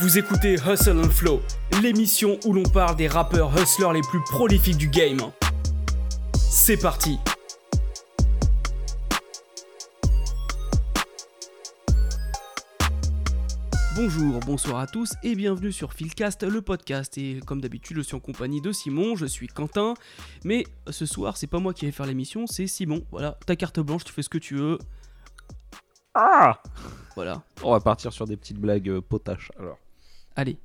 Vous écoutez Hustle and Flow, l'émission où l'on parle des rappeurs hustlers les plus prolifiques du game. C'est parti Bonjour, bonsoir à tous et bienvenue sur Philcast, le podcast. Et comme d'habitude, je suis en compagnie de Simon, je suis Quentin. Mais ce soir, c'est pas moi qui vais faire l'émission, c'est Simon. Voilà, ta carte blanche, tu fais ce que tu veux. Ah Voilà, On va partir sur des petites blagues euh, potaches. Alors, allez.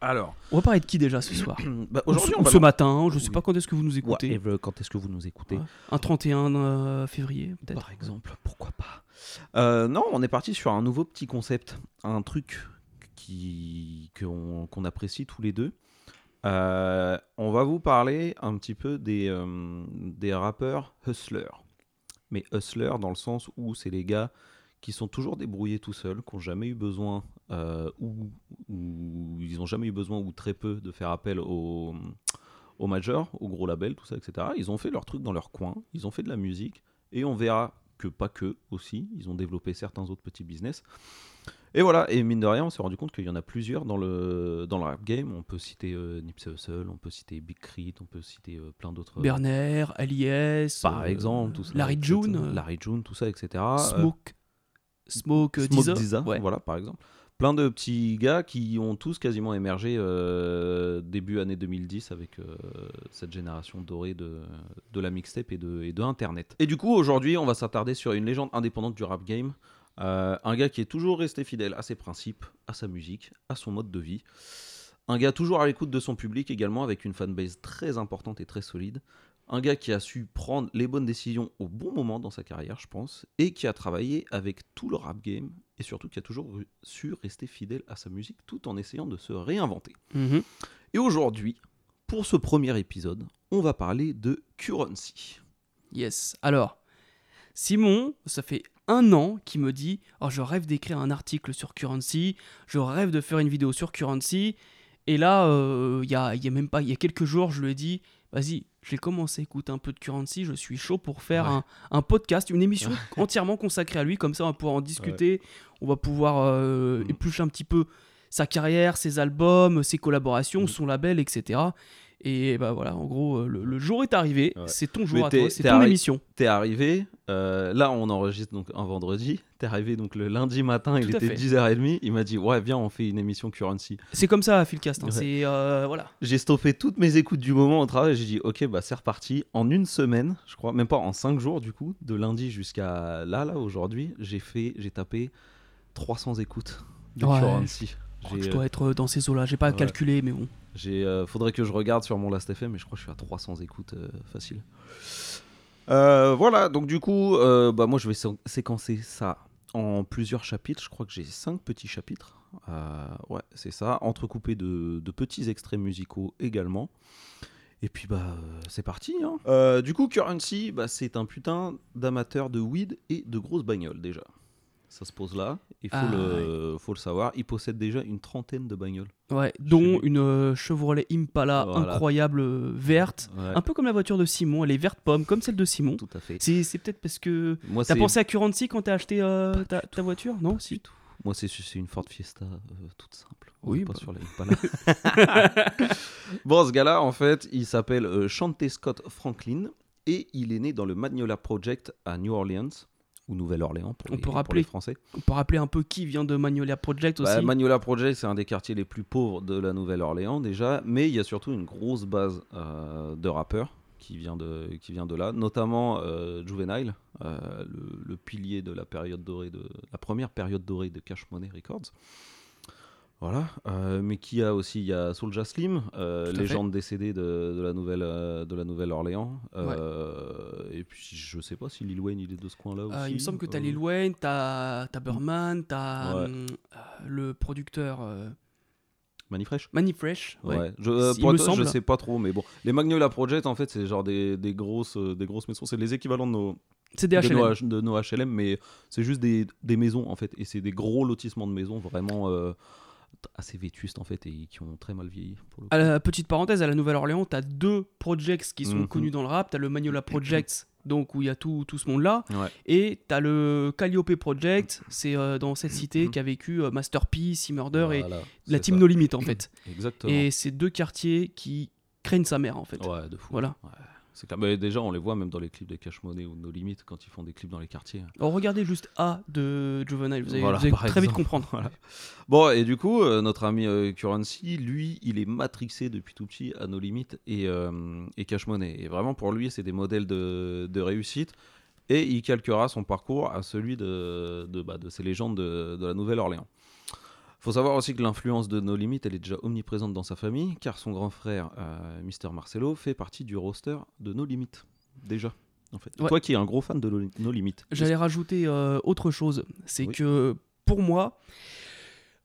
alors On va parler de qui déjà ce soir bah, Ou aujourd'hui, ce- on matin, je sais Oui. pas quand est-ce que vous nous écoutez. Quand est-ce que vous nous écoutez Ouais. Un 31 euh, février, peut-être. Par exemple, pourquoi pas Euh, Non, on est parti sur un nouveau petit concept, un truc qui qu'on apprécie tous les deux. Euh, on va vous parler un petit peu des, des rappeurs hustlers. Mais hustlers dans le sens où c'est les gars qui sont toujours débrouillés tout seuls, qui n'ont jamais eu besoin, euh, ou ils n'ont jamais eu besoin, ou très peu, de faire appel aux, aux majors, aux gros labels, tout ça, etc. Ils ont fait leur truc dans leur coin, ils ont fait de la musique, et on verra que pas que aussi, ils ont développé certains autres petits business. Et voilà, et mine de rien, on s'est rendu compte qu'il y en a plusieurs dans le, dans le rap game. On peut citer euh, Nipsey Hussle, on peut citer Big Crit, on peut citer euh, plein d'autres. euh, Berner, Alias. par euh, exemple, tout ça. Larry. June. Larry June, tout ça, etc. Smoke. Smoke, Smoke Deezer. Dizza, Ouais. voilà, par exemple. Plein de petits gars qui ont tous quasiment émergé euh, début année 2010 avec euh, cette génération dorée de, de la mixtape et de, et de Internet. Et du coup, aujourd'hui, on va s'attarder sur une légende indépendante du rap game. Euh, un gars qui est toujours resté fidèle à ses principes, à sa musique, à son mode de vie. Un gars toujours à l'écoute de son public également, avec une fanbase très importante et très solide. Un gars qui a su prendre les bonnes décisions au bon moment dans sa carrière, je pense, et qui a travaillé avec tout le rap game, et surtout qui a toujours su rester fidèle à sa musique tout en essayant de se réinventer. Mhm. Et aujourd'hui, pour ce premier épisode, on va parler de Currency. Yes. Alors, Simon, ça fait un an qu'il me dit Oh, je rêve d'écrire un article sur Currency, je rêve de faire une vidéo sur Currency. Et là, euh, il y, a, y a même pas, il y a quelques jours, je lui ai dit Vas-y, j'ai commencé à écouter un peu de Currency, je suis chaud pour faire Ouais. un, un podcast, une émission entièrement consacrée à lui. Comme ça, on va pouvoir en discuter, on va pouvoir euh, Mm. éplucher un petit peu sa carrière, ses albums, ses collaborations, Mm. son label, etc. Et bah voilà, en gros, euh, le, le jour est arrivé. Ouais. C'est ton jour à toi, c'est ton arri- émission. T'es arrivé, euh, là on enregistre donc un vendredi, t'es arrivé donc le lundi matin, il Tout était fait. 10h30, il m'a dit ouais viens on fait une émission Currency. C'est comme ça, Philcast. hein, Ouais. C'est euh, voilà. J'ai stoppé toutes mes écoutes du moment au travail. J'ai dit, ok, bah c'est reparti. En une semaine, je crois, même pas en cinq jours du coup, de lundi jusqu'à là, là, aujourd'hui, j'ai fait, j'ai tapé 300 écoutes de Ouais. Currency. Je crois que je dois être euh, dans ces eaux-là. J'ai pas ouais. calculé, mais bon. j'ai, euh, faudrait que je regarde sur mon Last FM, mais je crois que je suis à 300 écoutes euh, facile. Euh, voilà, donc du coup, bah moi je vais sé- séquencer ça en plusieurs chapitres. Je crois que j'ai cinq petits chapitres. Ouais, c'est ça, entrecoupés de, de petits extraits musicaux également. Et puis bah c'est parti. hein. Du coup, Currency, bah, c'est un putain d'amateur de weed et de grosses bagnoles déjà. Ça se pose là, il faut, Ah, le, faut le savoir. Il possède déjà une trentaine de bagnoles. Ouais, dont une euh, Chevrolet Impala Voilà. incroyable euh, verte. Ouais, Un peu comme la voiture de Simon. Elle est verte pomme, comme celle de Simon. tout à fait. C'est peut-être parce que. T'as pensé à Currency quand t'as acheté euh, ta, voiture Non Si. Moi, c'est c'est une Ford Fiesta toute simple. Oui, pas bah. sur la Impala. bon, ce gars-là, en fait, il s'appelle Chante Scott Franklin et il est né dans le Magnolia Project à New Orleans ou Nouvelle-Orléans pour, On les- peut pour rappeler les Français. On peut rappeler un peu qui vient de Magnolia Project aussi. Bah, Magnolia Project, c'est un des quartiers les plus pauvres de la Nouvelle-Orléans déjà, mais il y a surtout une grosse base euh, de rappeurs qui vient de, qui vient de là, notamment euh, Juvenile, euh, le, le pilier de la période dorée de la première période dorée de Cash Money Records. Voilà, euh, mais qui a aussi il y a Soulja Slim, euh, légende décédée de, de la Nouvelle euh, de la Nouvelle-Orléans. Euh, Et puis je sais pas si Lil Wayne il est de ce coin-là aussi. Il me semble que t'as Lil Wayne, t'as t'as Burman, t'as Ouais. le producteur Manifresh. Manny Fresh? ouais. Ouais, je, euh, Il pour me être honnête, je sais pas trop, mais bon. Les Magnolia Project, en fait, c'est genre des, des grosses, des grosses maisons. C'est les équivalents de nos, C'est des de HLM. nos, de nos HLM, mais c'est juste des, des maisons, en fait. Et c'est des gros lotissements de maisons, vraiment. euh, assez vétustes en fait et qui ont très mal vieilli. Pour le À la petite parenthèse, à la Nouvelle-Orléans, t'as deux projects qui sont Mhm. connus dans le rap. T'as le Magnolia Projects, donc où il y a tout, tout ce monde-là. Ouais. Et t'as le Calliope Project, c'est euh, dans cette cité qu'a vécu euh, Master P, C Murder et la team ça. No Limit en fait. Exactement. Et c'est deux quartiers qui craignent sa mère en fait. Ouais, de fou. Voilà. Ouais. C'est clair. Mais déjà, on les voit même dans les clips de Cash Money ou de No Limit quand ils font des clips dans les quartiers. Alors regardez juste A de Juvenile, vous allez, Voilà, vous allez par très vite comprendre. Voilà. Bon, et du coup, euh, notre ami euh, Currency, lui, il est matrixé depuis tout petit à No Limit et, euh, et Cash Money. Et vraiment, pour lui, c'est des modèles de, de réussite. Et il calquera son parcours à celui de, de, bah, de ces légendes de, de la Nouvelle-Orléans. Faut savoir aussi que l'influence de No Limit, elle est déjà omniprésente dans sa famille, car son grand frère, euh, Mister Marcelo, fait partie du roster de No Limit. Déjà, en fait. Ouais. Toi qui es un gros fan de No- No Limit. J'allais rajouter euh, autre chose, c'est Oui. que pour moi,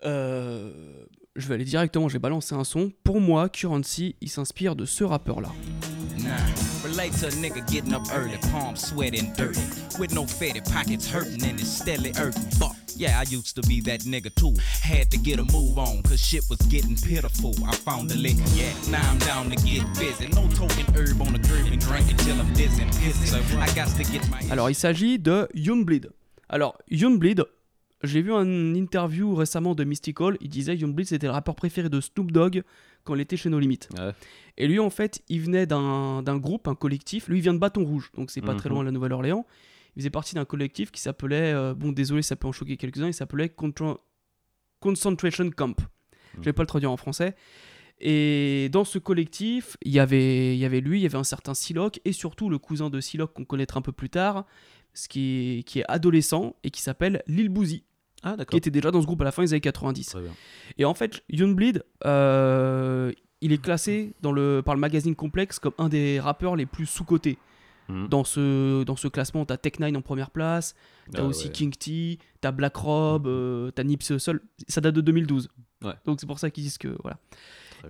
euh, je vais aller directement, j'ai balancé un son. Pour moi, Currency, il s'inspire de ce rappeur-là. Nah, relate to a nigga getting up early, palms sweating dirty, with no fetty pockets hurting and it's steadily hurting. Fuck, yeah, I used to be that nigga too. Had to get a move on, cause shit was getting pitiful. I found the liquor, yeah, now I'm down to get busy. No token herb on the curb and drink it till I'm dizzy and pissy. I got to get my. Alors, il s'agit de Youngbleed. Alors, Youngbleed, j'ai vu une interview récemment de Mystical, il disait Youngbleed c'était le rappeur préféré de Snoop Dogg quand il était chez No Limit. Ouais. Et lui, en fait, il venait d'un groupe, un collectif. Lui, il vient de Bâton Rouge, donc c'est pas très Mhm. loin de la Nouvelle-Orléans. Il faisait partie d'un collectif qui s'appelait, euh, bon, désolé, ça peut en choquer quelques-uns, il s'appelait Contra- Concentration Camp. Je vais Mhm. pas le traduire en français. Et dans ce collectif, il y avait, il y avait lui, il y avait un certain Siloc, et surtout le cousin de Siloc qu'on connaîtra un peu plus tard, ce qui est, qui est adolescent et qui s'appelle Lil Boozy, Ah, qui était déjà dans ce groupe à la fin des années 90. Très bien. Et en fait, Youngbleed, euh, il est classé dans le, par le magazine Complex comme un des rappeurs les plus sous-cotés. Mhm. Dans ce, dans ce classement, t'as Tech9 en première place, t'as Ah, aussi ouais. King T, t'as Black Rob, euh, t'as Nipsey Hussle. Ça date de 2012. Ouais. Donc c'est pour ça qu'ils disent que voilà.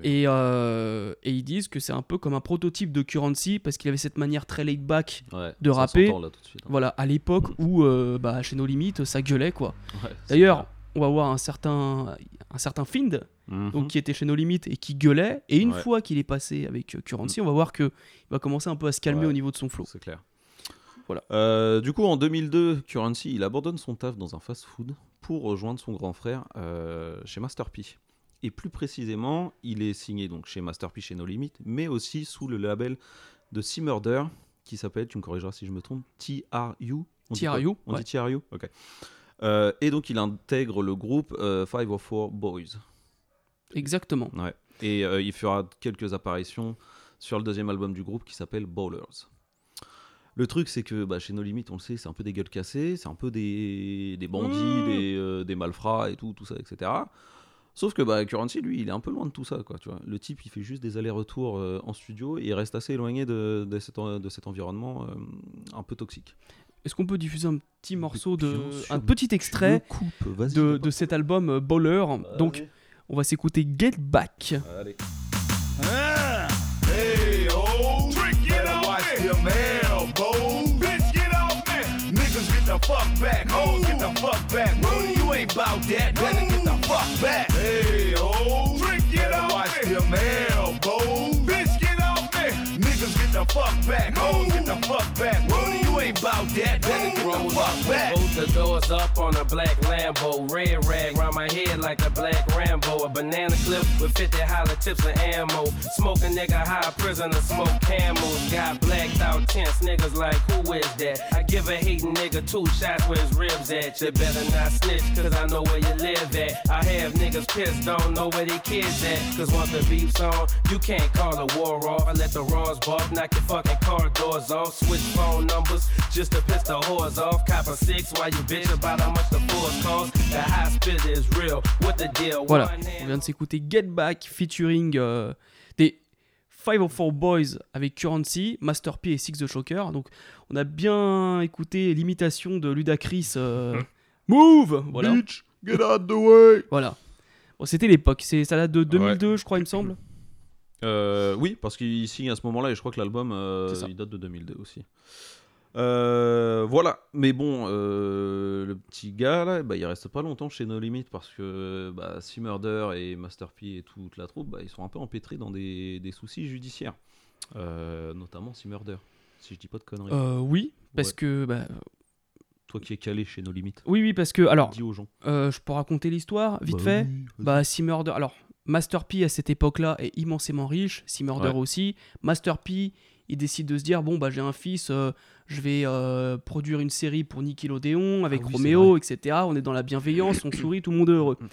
Et, euh, et ils disent que c'est un peu comme un prototype de Currency parce qu'il avait cette manière très laid back. Ouais, de rapper. là, tout de suite, hein. Voilà, à l'époque où euh, bah, chez No Limit, ça gueulait quoi. Ouais, D'ailleurs, on va voir un certain, un certain Find Mhm. donc qui était chez No Limit et qui gueulait. Et une Ouais. fois qu'il est passé avec euh, Currency, on va voir que il va commencer un peu à se calmer au niveau de son flow. C'est clair. Voilà. Euh, du coup, en 2002, Currency, il abandonne son taf dans un fast-food pour rejoindre son grand frère euh, chez Master P. Et plus précisément, il est signé donc chez Master P chez No Limit, mais aussi sous le label de Sea Murder, qui s'appelle, tu me corrigeras si je me trompe, TRU. On dit TRU, On ouais. dit TRU Ok. Euh, et donc, il intègre le groupe euh, 504 Boys. Exactement. Ouais. Et euh, il fera quelques apparitions sur le deuxième album du groupe qui s'appelle Bowlers. Le truc, c'est que bah, chez No Limit, on le sait, c'est un peu des gueules cassées, c'est un peu des, des bandits, Mmh. des, euh, des malfrats et tout, tout ça, etc. Sauf que bah, Currency, lui, il est un peu loin de tout ça. Quoi, tu vois. Le type, il fait juste des allers-retours euh, en studio et il reste assez éloigné de, de, cet, en- de cet environnement euh, un peu toxique. Est-ce qu'on peut diffuser un petit morceau de, un petit extrait coupe, de, de cet album euh, Baller Donc, Allez. on va s'écouter Get Back. Allez. Back. Hoes get the fuck back. You ain't bout that. Better the back. Both the doors up on a black Lambo. Red rag round my head like a black Rambo. A banana clip with 50 hollow tips of ammo. Smoke a nigga high prisoner, smoke camels. Got blacked out tense niggas like, who is that? I give a hating nigga two shots where his ribs at. You better not snitch, cause I know where you live at. I have niggas pissed, don't know where they kids at. Cause once the beef's on, you can't call a war off. I let the raws bark, knock your fucking car doors off. Switch phone numbers just to piss the whores off. Cop a six while you bitch about how much the force. The hospital is real. What the deal? Voilà, on vient de s'écouter Get Back featuring euh, des 504 Boys avec Currency, Master P et Six the Shocker. Donc on a bien écouté l'imitation de Ludacris euh, Move Voilà. Bitch, get out the way. voilà. Bon, C'était l'époque, c'est ça date de 2002 je crois il me semble. Euh, oui, parce qu'il signe à ce moment-là et je crois que l'album euh, C'est ça. il date de 2002 aussi. Euh, voilà, mais bon, euh, le petit gars là, bah, il reste pas longtemps chez No Limit parce que bah, Sea Murder et Master P et toute la troupe, bah, ils sont un peu empêtrés dans des, des soucis judiciaires, Euh, notamment Sea Murder, si je dis pas de conneries. Oui, parce Ouais. que. Bah, Toi qui es calé chez No Limit, oui, oui, parce que. Alors, dis aux gens. euh, je peux raconter l'histoire vite Bah fait oui. Bah, Sea Murder. Alors, Master P à cette époque-là est immensément riche. Sea Murder Ouais. aussi. Master P, il décide de se dire bon, bah, j'ai un fils, euh, je vais euh, produire une série pour Nickelodeon avec Ah oui, Roméo, etc. On est dans la bienveillance, on sourit, tout le monde est heureux. Mm.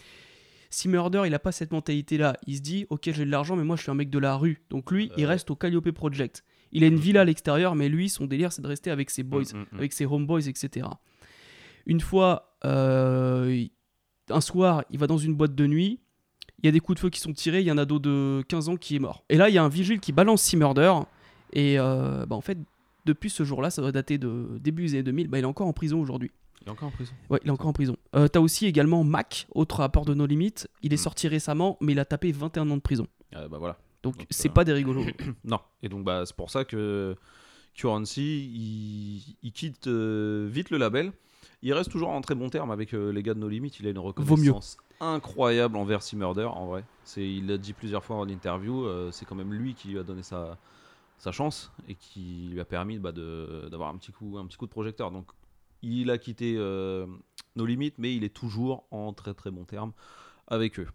Sea Murder, il a pas cette mentalité-là. Il se dit ok, j'ai de l'argent, mais moi, je suis un mec de la rue. Donc, lui, il reste au Calliope Project. Il a une villa à l'extérieur, mais lui, son délire, c'est de rester avec ses boys Mm, mm, mm. avec ses homeboys, etc. Une fois, euh, un soir, il va dans une boîte de nuit, il y a des coups de feu qui sont tirés, il y a un ado de 15 ans qui est mort. Et là, il y a un vigile qui balance Sea Murder, et euh, bah, en fait, depuis ce jour-là, ça doit dater de début des années 2000, bah, il est encore en prison aujourd'hui. Il est encore en prison. Ouais, il est encore en prison. Euh, T'as aussi également Mac, autre rapport de No Limit, il est Mm. sorti récemment, mais il a tapé 21 ans de prison. Ah, bah voilà. Donc, Donc, c'est euh, pas des rigolos. Non, et donc bah, c'est pour ça que Currency, il, il quitte euh, vite le label. Il reste toujours en très bon terme avec les gars de No Limit. Il a une reconnaissance incroyable envers Sea Murder, en vrai. C'est, il l'a dit plusieurs fois en interview. c'est quand même lui qui lui a donné sa, sa chance et qui lui a permis bah, d'avoir un petit, coup, un petit coup de projecteur. Donc il a quitté euh, No Limit, mais il est toujours en très très bon terme avec eux.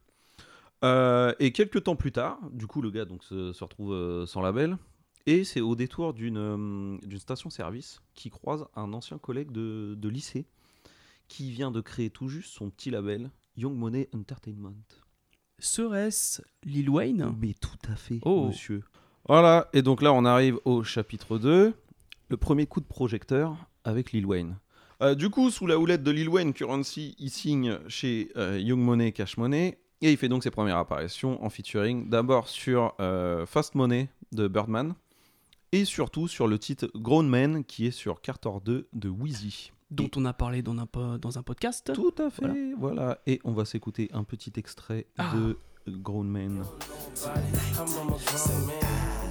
Euh, et quelques temps plus tard, du coup, le gars donc, se, se retrouve euh, sans label. Et c'est au détour d'une d'une station-service qui croise un ancien collègue de, de lycée qui vient de créer tout juste son petit label Young Money Entertainment. Serait-ce Lil Wayne? Mais tout à fait, Oh. monsieur. Voilà, et donc là on arrive au chapitre 2, le premier coup de projecteur avec Lil Wayne. Euh, du coup, sous la houlette de Lil Wayne, Currency, il signe chez euh, Young Money Cash Money et il fait donc ses premières apparitions en featuring d'abord sur euh, Fast Money de Birdman et surtout sur le titre Grown Man qui est sur Carter 2 de Wheezy. dont on a parlé dans un, po- dans un podcast. Tout à fait, Voilà. voilà. Et on va s'écouter un petit extrait Ah. de Grown Man.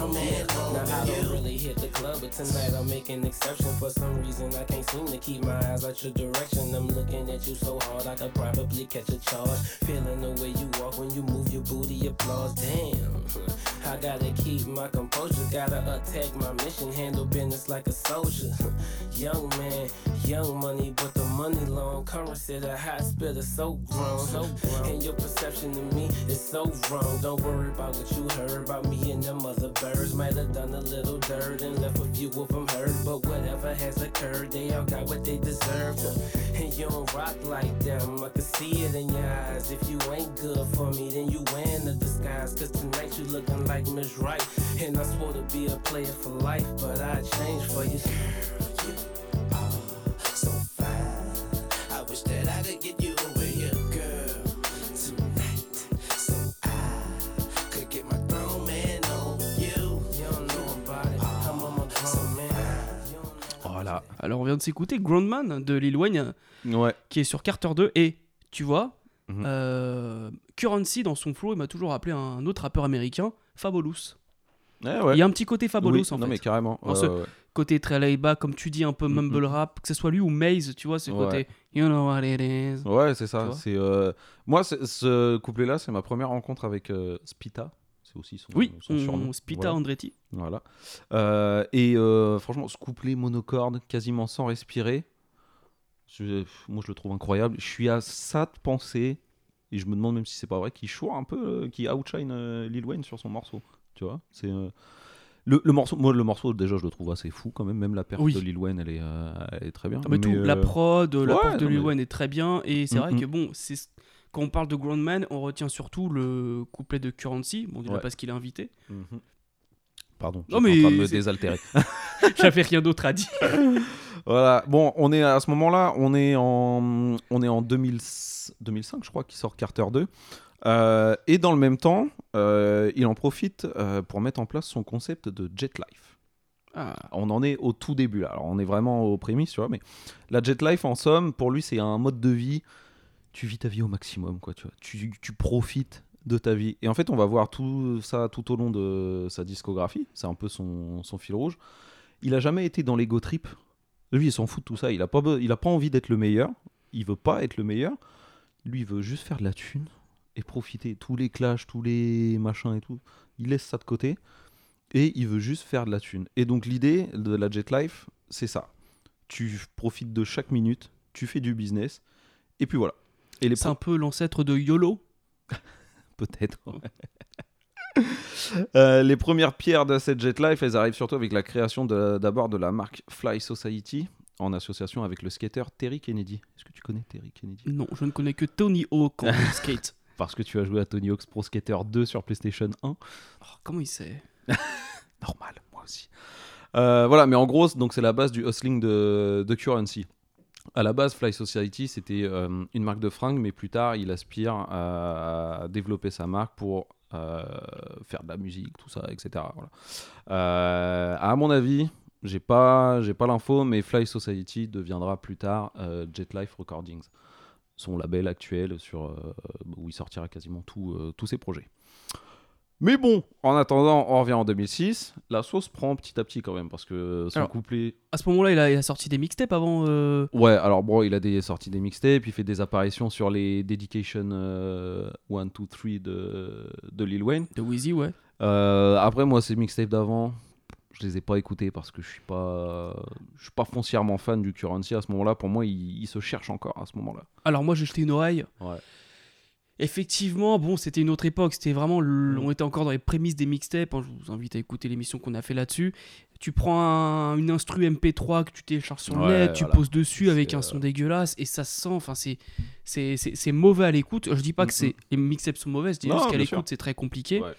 I'm Now I don't really hit the club, but tonight I'll make an exception. For some reason I can't seem to keep my eyes out your direction. I'm looking at you so hard I could probably catch a charge. Feeling the way you walk when you move your booty, applause. Damn. I gotta keep my composure, gotta attack my mission, handle business like a soldier. young man, young money, but the money long. Currency, the high spitter, so grown, so grown. And your perception of me is so wrong. Don't worry about what you heard about me and them other birds. Might have done a little dirt and left a few of them hurt, but whatever has occurred, they all got what they deserve. And you don't rock like them, I can see it in your eyes. If you ain't good for me, then you wearing the disguise. Cause tonight you looking like Miss Right. And I swore to be a player for life, but I changed for you. Girl, you are so fine. I wish that I could get you Voilà. Alors on vient de s'écouter Groundman de Lil Wayne Ouais. qui est sur Carter 2 et tu vois euh, Currency dans son flow il m'a toujours rappelé un autre rappeur américain. Ouais, ouais. Il y a un petit côté Fabulous Oui, en non, fait. mais carrément. Dans ce-. Côté très laid back comme tu dis un peu Mhm. mumble rap que ce soit lui ou Maze tu vois c'est Ouais. côté you know what it is. Ouais, c'est ça. C'est euh, moi, ce couplet-là, c'est ma première rencontre avec euh, Spita. C'est aussi son, Oui, son surnom. Spita Voilà. Andretti. Voilà. Euh, et euh, franchement, ce couplet monocorde, quasiment sans respirer, je- moi je le trouve incroyable. Je suis à ça de penser, et je me demande même si c'est pas vrai, qu'il choix un peu, euh, qu'il outshine Lil Wayne sur son morceau. Tu vois C'est. le, le morceau, moi le morceau déjà je le trouve assez fou quand même, même la perte Oui. de Lil Wayne elle est, euh, elle est très bien. Ah, mais tout, la prod, la de Lil mais- Wayne est très bien et c'est vrai Mhm. que bon c'est quand on parle de Groundman on retient surtout le couplet de Currency bon déjà Ouais. parce qu'il est invité Mhm. Pardon, j'étais mais en train de me désaltérer. j'avais rien d'autre à dire. Voilà, bon, on est à ce moment-là, on est en, on est en 2000 2005, je crois, qui sort Carter 2. Euh, et dans le même temps, euh, il en profite euh, pour mettre en place son concept de jet life. Ah, On en est au tout début là. Alors, on est vraiment aux prémices, tu vois. Mais la jet life, en somme, pour lui, c'est un mode de vie. Tu vis ta vie au maximum, quoi. Tu, vois. tu, profites de ta vie. Et en fait, on va voir tout ça tout au long de sa discographie. C'est un peu son, fil rouge. Il a jamais été dans l'ego trip. Lui, il s'en fout de tout ça. Il a pas, be- il a pas envie d'être le meilleur. Il veut pas être le meilleur. Lui, il veut juste faire de la thune et profiter. Tous les clashs, tous les machins et tout. Il laisse ça de côté et il veut juste faire de la thune. Et donc, l'idée de la Jet Life, c'est ça. Tu profites de chaque minute, tu fais du business et puis voilà. Et les C'est un peu l'ancêtre de YOLO. Peut-être. Euh, les premières pierres de cette Jet Life, elles arrivent surtout avec la création de- d'abord de, la marque Fly Society en association avec le skater Terry Kennedy. Est-ce que tu connais Terry Kennedy? Non, je ne connais que Tony Hawk en skate. Parce que tu as joué à Tony Hawk's Pro Skater 2 sur PlayStation 1. Oh, comment il sait? Normal, moi aussi. Euh, voilà, mais en gros, donc c'est la base du hustling de, de Currency. À la base, Fly Society, c'était euh, une marque de fringues, mais plus tard, il aspire à développer sa marque pour euh, faire de la musique, tout ça, etc. Voilà. Euh, à mon avis, j'ai pas, j'ai pas l'info, mais Fly Society deviendra plus tard Jet Life Recordings, son label actuel sur où il sortira quasiment tous ses projets. Mais bon, en attendant, on revient en 2006. La sauce prend petit à petit quand même parce que son Alors- couplet. À ce moment-là, il a, il a sorti des mixtapes avant. euh, Ouais, alors bon, il a des sorties des mixtapes, il fait des apparitions sur les Dedication 1, 2, 3 de, de Lil Wayne. de Wheezy, ouais. Euh, après, moi, ces mixtapes d'avant, je les ai pas écoutés parce que je suis pas, je suis pas foncièrement fan du Currency à ce moment-là. Pour moi, il, il se cherche encore à ce moment-là. Alors moi, j'ai jeté une oreille. Ouais. Effectivement, bon, c'était une autre époque. C'était vraiment, le- Mm. on était encore dans les prémices des mixtapes. hein, je vous invite à écouter l'émission qu'on a fait là-dessus. Tu prends un- une instru MP3 que tu télécharges sur le Ouais, net, tu voilà. poses dessus avec un euh, son dégueulasse et ça se sent. Enfin, c'est c'est mauvais à l'écoute. Je dis pas que Mm, c'est les mixtapes sont mauvais. Je dis Non, juste qu'à l'écoute c'est très compliqué. Ouais.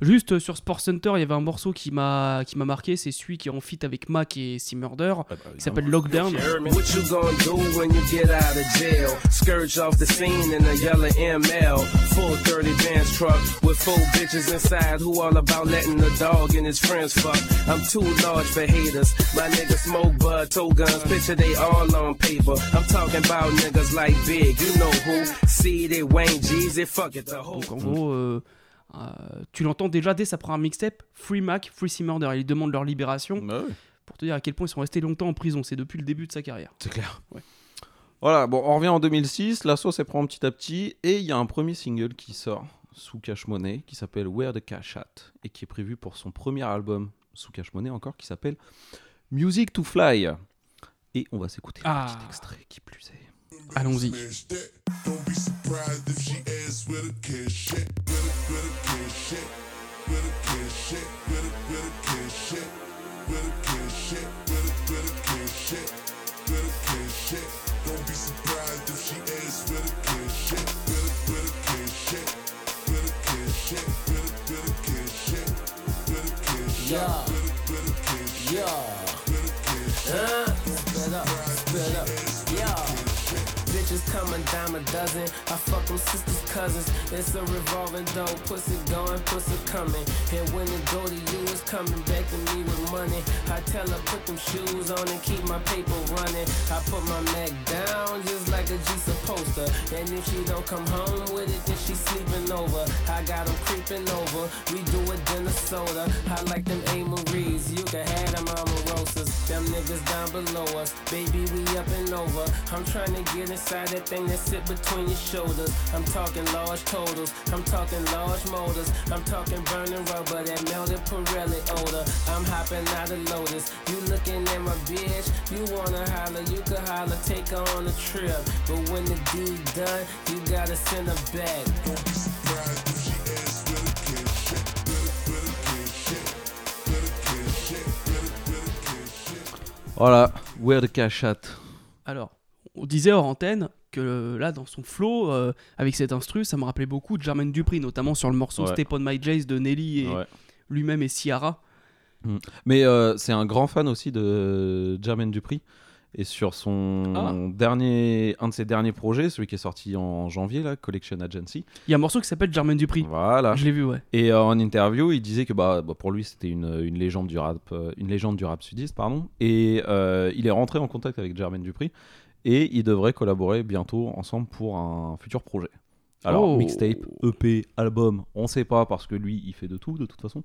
Juste euh, sur Sport Center, il y avait un morceau qui m'a qui m'a marqué. C'est celui qui est en feat avec Mac et C Murder. Il s'appelle Lockdown. What you gonna do when you get out of jail? Scourge off the scene in a yellow ML. Full 30 dance truck with four bitches inside who all about letting the dog and his friends fuck. I'm too large for haters. My niggas smoke bud, tow guns, picture they all on paper. I'm talking about niggas like Big, you know who? See it, Wayne Jeezy, fuck it, the whole. Donc en gros, euh, tu l'entends déjà dès sa première mixtape, Free Mac, Free C Murder. Ils demandent leur libération Bah ouais. pour te dire à quel point ils sont restés longtemps en prison. C'est depuis le début de sa carrière. C'est clair. Ouais. Voilà, bon, on revient en 2006, la sauce elle prend petit à petit, et il y a un premier single qui sort sous Cash Money, qui s'appelle Where the Cash At, et qui est prévu pour son premier album sous Cash Money encore, qui s'appelle Music to Fly. Et on va s'écouter Ah. un petit extrait qui plus est. Allons-y. Where the cash at. Where the cash at. Where the, where the cash at. Where the cash at. Don't be surprised if she asks where the cash at. Where the, where the cash at. Where the cash at. Where the, where the cash at. Where the cash at. Yeah. A dozen. I fuck them sisters, cousins. It's a revolving door. Pussy going, pussy coming. And when it go to you, it's coming back to me with money. I tell her put them shoes on and keep my paper running. I put my Mac down just like a G supposed to. And if she don't come home with it, then she sleeping over. I got them creeping over. We do it dinner soda. I like them A. Marie's. You can have them Amarosas. Them niggas down below us. Baby, we up and over. I'm trying to get inside that thing that sit between your shoulders. I'm talking large totals. I'm talking large motors. I'm talking burning rubber that melted Pirelli odor. I'm hopping out of Lotus. You looking at my bitch. You wanna holler. You could holler. Take her on a trip. But when the deed done, you gotta send her back. Don't be surprised if she asks where the cash at. Where the, where the. Where the cash at. Where the, where the. Voilà, Where the Cash At. Alors, on disait hors antenne que euh, là, dans son flow, euh, avec cet instru, ça me rappelait beaucoup de Jermaine Dupri, notamment sur le morceau Ouais. Step on My Jays de Nelly et Ouais. lui-même et Ciara. Mais euh, c'est un grand fan aussi de Jermaine Dupri. Et sur son Ah. dernier, un de ses derniers projets, celui qui est sorti en janvier, là, Collection Agency. Il y a un morceau qui s'appelle Jermaine Dupri. Voilà. Je l'ai vu, ouais. Et euh, en interview, il disait que bah, bah, pour lui, c'était une, une légende du rap, euh, une légende du rap sudiste, pardon. Et euh, il est rentré en contact avec Jermaine Dupri et ils devraient collaborer bientôt ensemble pour un futur projet. Alors Oh. mixtape, EP, album, on sait pas parce que lui, il fait de tout de toute façon.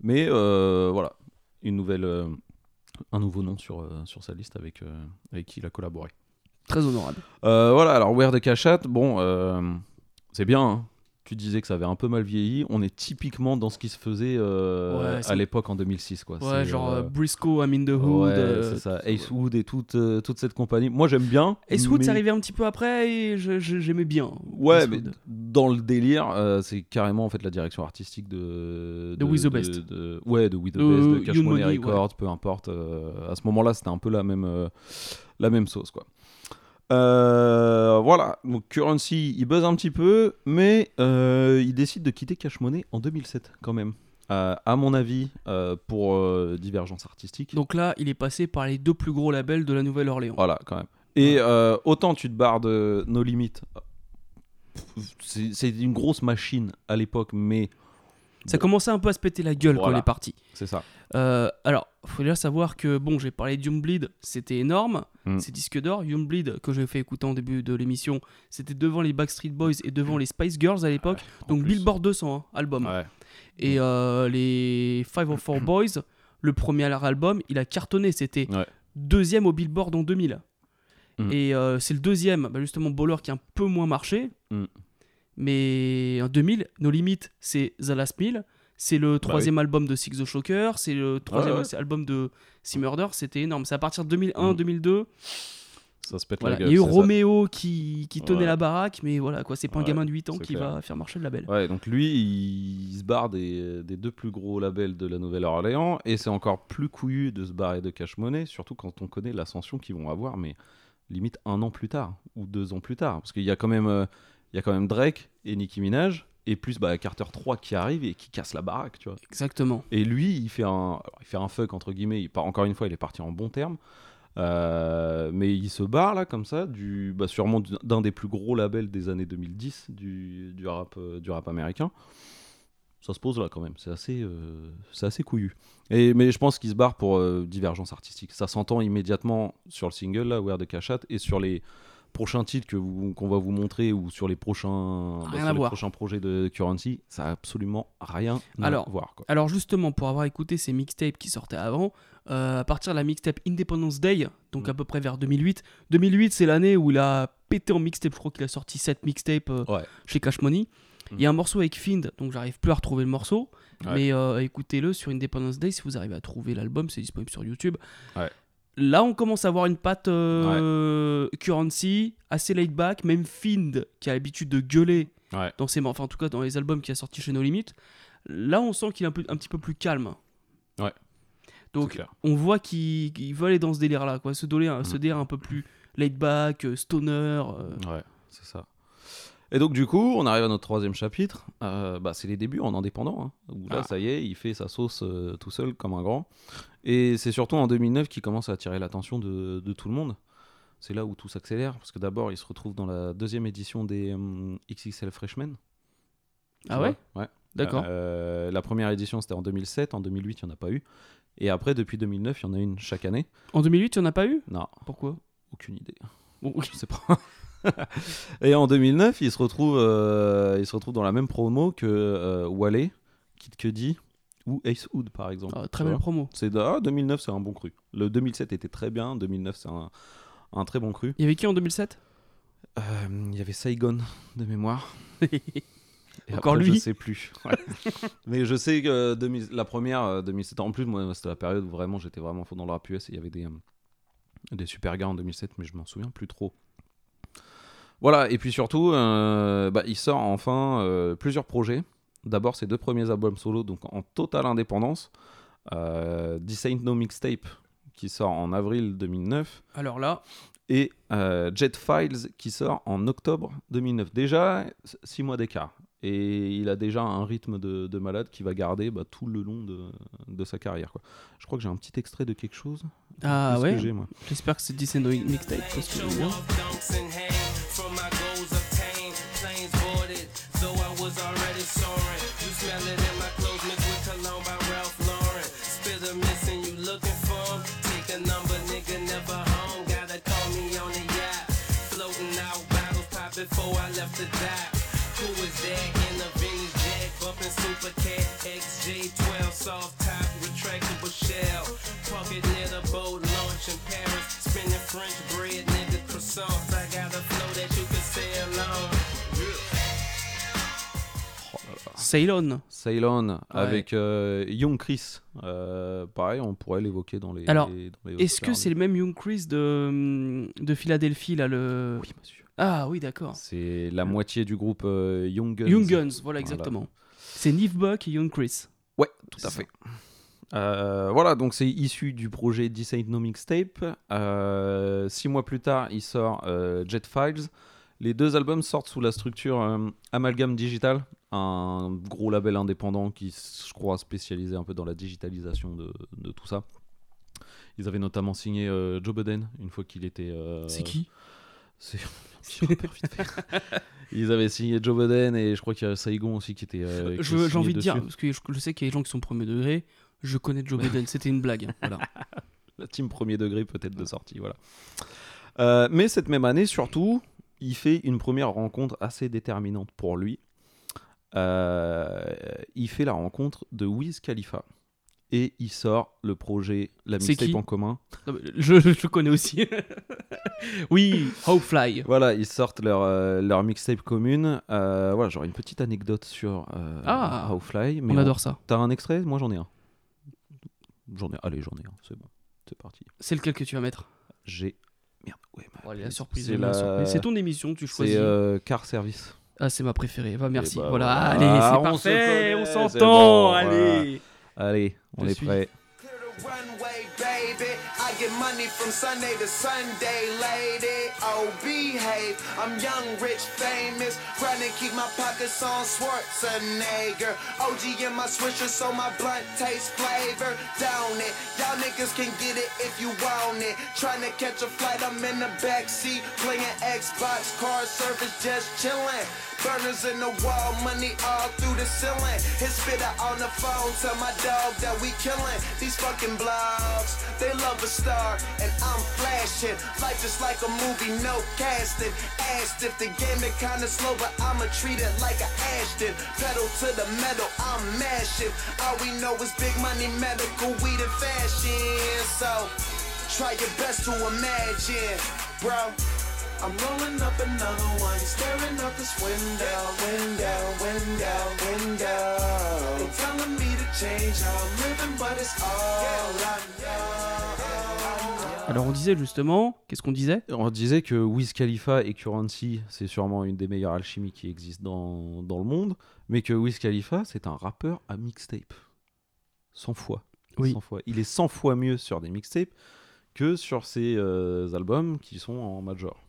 Mais euh, voilà, une nouvelle, euh, un nouveau nom sur, euh, sur sa liste avec, avec qui il a collaboré. Très honorable. Voilà, alors Where the Cachat, bon, c'est bien. hein. Tu disais que ça avait un peu mal vieilli. On est typiquement dans ce qui se faisait euh, Ouais, à l'époque en 2006, quoi. Ouais, genre euh, euh, Briscoe, I'm in the Hood. ouais, euh, c'est ça. Ace Wood et toute, toute cette compagnie. Moi, j'aime bien. Ace Wood, mais- c'est arrivé un petit peu après et j'aimais bien. Ouais, mais dans le délire, c'est carrément en fait la direction artistique de De We the Best. de- ouais, de We the De Best, de Cash Money Records, peu importe. à ce moment-là, c'était un peu la même la même sauce, quoi. Euh, voilà, donc Currency, il buzz un petit peu, mais euh, il décide de quitter Cash Money en 2007 quand même. Euh, à mon avis, pour divergence artistique. Donc là, il est passé par les deux plus gros labels de la Nouvelle-Orléans. Voilà, quand même. Et autant tu te barres de No Limit, c'est c'est une grosse machine à l'époque, mais Ça commençait un peu à se péter la gueule quand il est parti. c'est ça. Euh, alors, faut déjà savoir que, bon, j'ai parlé de Youngbleed, c'était énorme, Mm. c'est disque d'or. Youngbleed, que j'ai fait écouter en début de l'émission, c'était devant les Backstreet Boys et devant les Spice Girls à l'époque. Donc plus. Billboard 200, hein, album. Ouais. Et euh, les 504 Boys, le premier album, il a cartonné, c'était Ouais. deuxième au Billboard en 2000. Mm. Et euh, c'est le deuxième, bah, justement, Baller qui a un peu moins marché. Mm. Mais en 2000, No Limit, c'est The Last Meal. C'est le troisième album de Six the Shocker. C'est le troisième Bah ouais. album de Sea Murder. C'était énorme. C'est à partir de 2001, Mm. 2002. Ça se pète Voilà. la Il gueule. y a eu ça. Roméo qui, qui tenait Ouais. la baraque. Mais voilà, quoi. C'est pas un gamin de 8 ans qui clair. va faire marcher le label. Ouais, donc lui, il se barre des, des deux plus gros labels de la Nouvelle-Orléans, et c'est encore plus couillu de se barrer de Cash Money, surtout quand on connaît l'ascension qu'ils vont avoir, mais limite un an plus tard, ou deux ans plus tard. Parce qu'il y, a quand même, euh, il y a quand même Drake et Nicki Minaj, et plus bah, Carter 3 qui arrive et qui casse la baraque, tu vois. Exactement. Et lui, il fait un, il fait un fuck entre guillemets. Il part, encore une fois, il est parti en bon terme. Euh, mais il se barre là comme ça, du, bah, sûrement du- d'un des plus gros labels des années 2010 du, du rap, euh, du rap américain. Ça se pose là quand même. C'est assez, euh, c'est assez couillu. Et mais je pense qu'il se barre pour divergence artistique. Ça s'entend immédiatement sur le single là, Where the Cachat, et sur les prochains titres que vous- qu'on va vous montrer ou sur les prochains, bah, Rien sur à les voir. prochains projets de Currency, ça a absolument rien à Alors, voir. Quoi. Alors justement, pour avoir écouté ces mixtapes qui sortaient avant, euh, à partir de la mixtape Independence Day, donc Mm. à peu près vers 2008, 2008 c'est l'année où il a pété en mixtape, je crois qu'il a sorti 7 mixtapes euh, Ouais. chez Cash Money. Il y a un morceau avec Find, donc j'arrive plus à retrouver le morceau, Ouais. mais euh, écoutez-le sur Independence Day si vous arrivez à trouver l'album, c'est disponible sur YouTube. Ouais. Là, on commence à avoir une patte euh, currency, assez laid back, même Find qui a l'habitude de gueuler Ouais. dans ses, enfin en tout cas dans les albums qu'il a sortis chez No Limit. Là, on sent qu'il est un, peu, un petit peu plus calme. Ouais. Donc, on voit qu'il qu'il veut aller dans ce délire-là, quoi, ce délire, ce Mm. délire un peu plus laid back, euh, stoner. euh, Ouais, c'est ça. Et donc du coup, on arrive à notre troisième chapitre. Euh, bah, c'est les débuts en indépendant. hein, où là, Ah. ça y est, il fait sa sauce euh, tout seul comme un grand. Et c'est surtout en 2009 qu'il commence à attirer l'attention de, de tout le monde. C'est là où tout s'accélère, parce que d'abord, il se retrouve dans la deuxième édition des hum, XXL Freshmen. Ah ouais Ouais. D'accord. Euh, la première édition, c'était en 2007. En 2008, il n'y en a pas eu. Et après, depuis 2009, il y en a une chaque année. En 2008, il n'y en a pas eu? Non, Pourquoi? Aucune idée. Bon. Je sais pas. et en 2009, il se retrouve, euh, il se retrouve dans la même promo que euh, Wale, Kid Cudi ou Ace Hood par exemple. Ah, très belle promo. C'est ah, 2009, c'est un bon cru. Le 2007 était très bien, 2009 c'est un, un très bon cru. Il y avait qui en 2007 Euh, Il y avait Saigon de mémoire. Et Encore après, lui Je sais plus. Ouais. Mais je sais que 2000 la première, euh, 2007, en plus, moi, c'était la période où vraiment j'étais vraiment faux dans le rap US et il y avait des, euh, des super gars en 2007, mais je m'en souviens plus trop. Voilà, et puis surtout, euh, bah, il sort enfin euh, plusieurs projets. D'abord, ses deux premiers albums solo, donc en totale indépendance. Euh, This Ain't No Mixtape, qui sort en avril 2009 Alors là, et euh, Jet Files qui sort en octobre 2009. Déjà, 6 mois d'écart. Et il a déjà un rythme de, de malade qui va garder bah, tout le long de, de sa carrière. Quoi. Je crois que j'ai un petit extrait de quelque chose. ah ouais, j'espère que c'est Descendo Mixtape, parce que from my goals obtained. Planes boarded, so I was already soaring. You smell it in my clothes, mixed with cologne by Ralph Lauren. Spit a missing, you looking for 'em? Take a number, nigga, never home. Gotta call me on the yacht. Floating out, bottles pop before I left the dock. Who was that in the vintage jet? Bumping Super Cat XJ12 soft top retractable shell. Pocket near the boat launch in Paris. Spinning French Ceylon. Ceylon avec euh, Young Chris. Euh, pareil, on pourrait l'évoquer dans les. Alors, Est-ce que c'est le même Young Chris de, de Philadelphie là le Oui, monsieur. Ah oui, d'accord. C'est la moitié du groupe euh, Young Guns. Young Guns, voilà exactement. C'est Neve Buck et Young Chris. Ouais, tout à fait. Euh, voilà, donc c'est issu du projet This Ain't No Mixtape. Euh, six mois plus tard, il sort euh, Jet Files. Les deux albums sortent sous la structure Amalgam Digital, un gros label indépendant qui, je crois, spécialisé un peu dans la digitalisation de, de tout ça. Ils avaient notamment signé euh, Joe Budden une fois qu'il était. euh, C'est qui? C'est. Ils avaient signé Joe Budden et je crois qu'il y a Saigon aussi qui était. euh, qui J'ai envie de dire, parce que je, je sais qu'il y a des gens qui sont premier degré. Je connais Joe Biden, c'était une blague. hein, Voilà. la team premier degré peut-être de sortie, voilà. Mais cette même année, surtout, il fait une première rencontre assez déterminante pour lui. Euh, il fait la rencontre de Wiz Khalifa et il sort le projet La mixtape en commun. Je, je le connais aussi. oui, How Fly. Voilà, ils sortent leur, euh, leur mixtape commune. Euh, voilà, j'aurais une petite anecdote sur euh, Ah, How Fly. Mais On adore ça. T'as un extrait? Moi j'en ai un. J'en ai. Allez, j'en ai un. C'est bon. C'est parti. C'est lequel que tu vas mettre? J'ai. Merde. Ouais, ma Oh, la surprise. C'est la ton émission, tu choisis. C'est Car Service. Ah, c'est ma préférée. Va, merci. bah, voilà, voilà. allez, Ah, c'est on parfait. On s'entend. bon, allez. Allez, on Je est suis. prêt. Clear the runway, baby. I get money from Sunday to Sunday, lady. Oh, behave. I'm young, rich, famous. Grind and keep my pockets on Schwarzenegger. OG in my swisher, so my blunt tastes flavor. Down it. Y'all niggas can get it if you want it. Trying to catch a flight, I'm in the backseat. Playing Xbox, car service, just chillin'. Burners in the wall, money all through the ceiling. Hit spitter on the phone, tell my dog that we killing these fucking blogs. They love a star, and I'm flashing. Life just like a movie, no casting. Asked if the game been kinda slow, but I'ma treat it like a Ashton. Pedal to the metal, I'm mashing. All we know is big money, medical, weed, and fashion. So try your best to imagine, bro. I'm rolling up another one, staring out this window, window, window, window. They telling me to change how I'm living, but it's all I know. Alors, on disait justement, qu'est-ce qu'on disait? On disait que Wiz Khalifa et Currency, c'est sûrement une des meilleures alchimies qui existent dans, dans le monde, mais que Wiz Khalifa, c'est un rappeur à mixtape. 100 fois. Oui. 100 fois. Il est 100 fois mieux sur des mixtapes que sur ses euh, albums qui sont en major.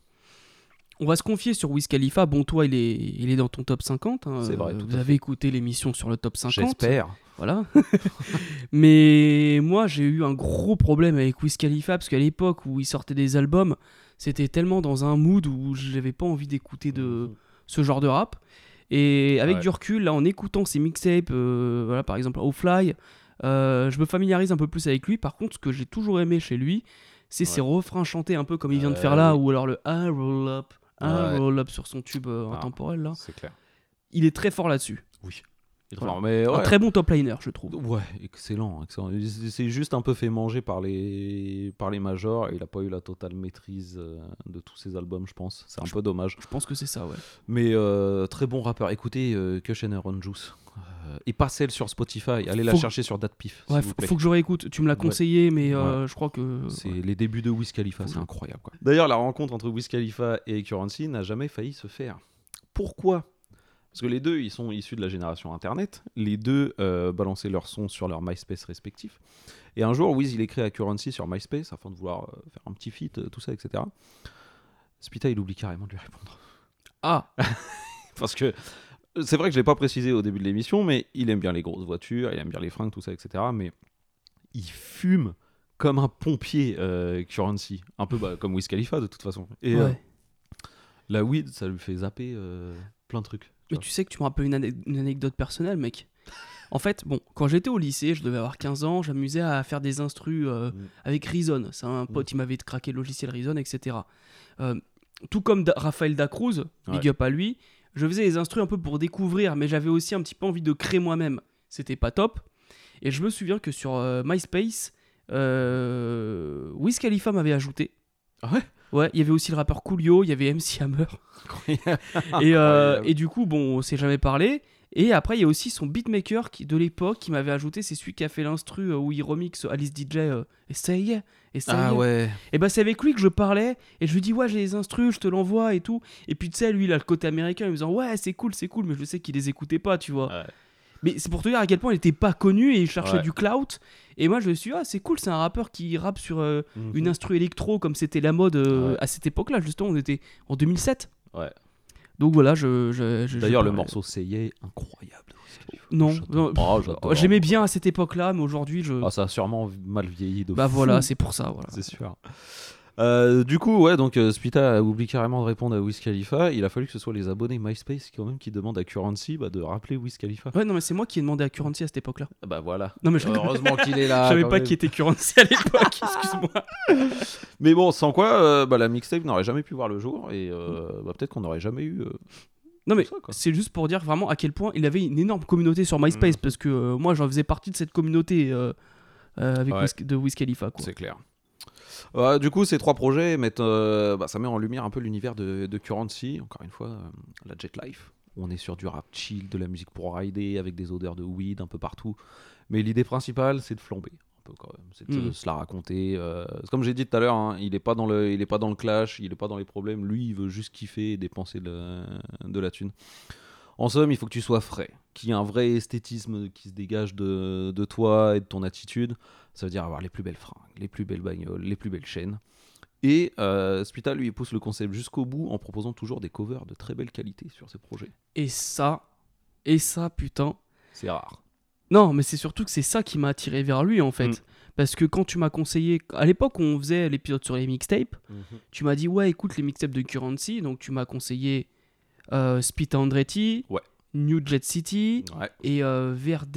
On va se confier sur Wiz Khalifa. Bon, toi, il est, il est dans ton top 50. hein. C'est vrai, Euh, tout Vous avez écouté l'émission sur le top 50. J'espère. Voilà. Mais moi, j'ai eu un gros problème avec Wiz Khalifa parce qu'à l'époque où il sortait des albums, c'était tellement dans un mood où j'avais pas envie d'écouter de ce genre de rap. Et avec Ouais. du recul, là, en écoutant ses mixtapes, euh, voilà, par exemple, Au Fly, euh, je me familiarise un peu plus avec lui. Par contre, ce que j'ai toujours aimé chez lui, c'est ses refrains chantés un peu comme il vient de Euh, faire là, oui. ou alors le I roll up, I Ouais. roll up sur son tube euh, Ah. intemporel là. C'est clair. Il est très fort là-dessus. Oui. Voilà. Mais Un ouais. très bon top liner, je trouve. Ouais, excellent, excellent. Il s'est juste un peu fait manger par les, par les majors et il n'a pas eu la totale maîtrise euh, de tous ses albums, je pense. C'est un peu dommage. Je pense que c'est ça, ouais. Mais euh, très bon rappeur. Écoutez euh, Cushion and Juice. Euh, et pas celle sur Spotify. Allez la chercher sur Datpif. Ouais, faut, vous plaît. faut que je réécoute. Tu me l'as Ouais. conseillé, mais euh, je crois que. C'est ouais. les débuts de Wiz Khalifa, c'est incroyable. D'ailleurs, la rencontre entre Wiz Khalifa et Currency n'a jamais failli se faire. Pourquoi? Parce que les deux, ils sont issus de la génération Internet. Les deux euh, balançaient leurs sons sur leur MySpace respectifs. Et un jour, Wiz, il écrit à Currency sur MySpace afin de vouloir faire un petit feat, tout ça, etc. Spita, il oublie carrément de lui répondre. Ah, Parce que c'est vrai que je l'ai pas précisé au début de l'émission, mais il aime bien les grosses voitures, il aime bien les fringues, tout ça, etc. Mais il fume comme un pompier, euh, Currency. Un peu bah, comme Wiz Khalifa, de toute façon. Et euh, ouais. la weed, ça lui fait zapper euh, plein de trucs. Mais tu sais que tu me rappelles une, ane- une anecdote personnelle, mec. En fait, bon, quand j'étais au lycée, je devais avoir 15 ans, j'amusais à faire des instrus euh, Mm. avec Reason. C'est un pote, il m'avait craqué le logiciel Reason, etc. Euh, tout comme Da- Raphaël Dacruz, big Ouais. up à lui, je faisais les instrus un peu pour découvrir, mais j'avais aussi un petit peu envie de créer moi-même. C'était pas top. Et je me souviens que sur euh, MySpace, euh, Wiz Khalifa m'avait ajouté. Ah ouais? Ouais, il y avait aussi le rappeur Coolio, il y avait MC Hammer. et, euh, et du coup, bon, on s'est jamais parlé. Et après, il y a aussi son beatmaker qui, de l'époque qui m'avait ajouté. C'est celui qui a fait l'instru euh, où il remixe Alice DJ. euh, et ça y est. Et ça y Ah ouais. Et bah, c'est avec lui que je parlais. Et je lui dis, ouais, j'ai les instrus, je te l'envoie et tout. Et puis, tu sais, lui, il a le côté américain. Il me disant, ouais, c'est cool, c'est cool. Mais je sais qu'il les écoutait pas, tu vois. Ouais. Mais c'est pour te dire à quel point il était pas connu et il cherchait Ouais. du clout. Et moi, je me suis dit, ah, c'est cool, c'est un rappeur qui rappe sur euh, Mhm. une instru électro comme c'était la mode euh, Ouais. à cette époque-là. Justement, on était en 2007. Ouais. Donc voilà, je. je- je- D'ailleurs, le morceau Seyé, incroyable. Non, Oh. J'aimais bien à cette époque-là, mais aujourd'hui, je. Ah, ça a sûrement mal vieilli de bah fou. voilà, c'est pour ça. Voilà. C'est sûr. Euh, du coup, ouais, donc euh, Spita a oublié carrément de répondre à Wiz Khalifa. Il a fallu que ce soit les abonnés MySpace quand même qui demandent à Currency bah, de rappeler Wiz Khalifa. Ouais, non, mais c'est moi qui ai demandé à Currency à cette époque-là. Bah voilà. Non, mais je Heureusement qu'il est là. je savais pas même. qui était Currency à l'époque, excuse-moi. Mais bon, sans quoi, euh, bah, la mixtape n'aurait jamais pu voir le jour et euh, bah, peut-être qu'on n'aurait jamais eu. euh, Non, mais c'est juste pour dire vraiment à quel point il avait une énorme communauté sur MySpace, Mhm. parce que euh, moi, j'en faisais partie de cette communauté euh, euh, avec Ouais. Wiz- de Wiz Khalifa. C'est clair. Ouais, du coup, ces trois projets mettent, euh, bah, ça met en lumière un peu l'univers de, de Currency. Encore une fois, euh, la Jet Life. On est sur du rap chill, de la musique pour rider, avec des odeurs de weed un peu partout. Mais l'idée principale, c'est de flamber. C'est de Mhm. se la raconter. euh, comme j'ai dit tout à l'heure, hein, il n'est pas, dans le- il est pas dans le clash, il n'est pas dans les problèmes. Lui, il veut juste kiffer et dépenser de, de la thune. En somme, il faut que tu sois frais, qu'il y ait un vrai esthétisme qui se dégage de, de toi et de ton attitude. Ça veut dire avoir les plus belles fringues, les plus belles bagnoles, les plus belles chaînes. Et euh, Spita, lui, pousse le concept jusqu'au bout en proposant toujours des covers de très belle qualité sur ses projets. Et ça, et ça, putain. C'est rare. Non, mais c'est surtout que c'est ça qui m'a attiré vers lui en fait. Mm. Parce que quand tu m'as conseillé, à l'époque on faisait l'épisode sur les mixtapes, tu m'as dit ouais écoute les mixtapes de Currency, donc tu m'as conseillé euh, Spita Andretti, Ouais. New Jet City Ouais, et euh, Verde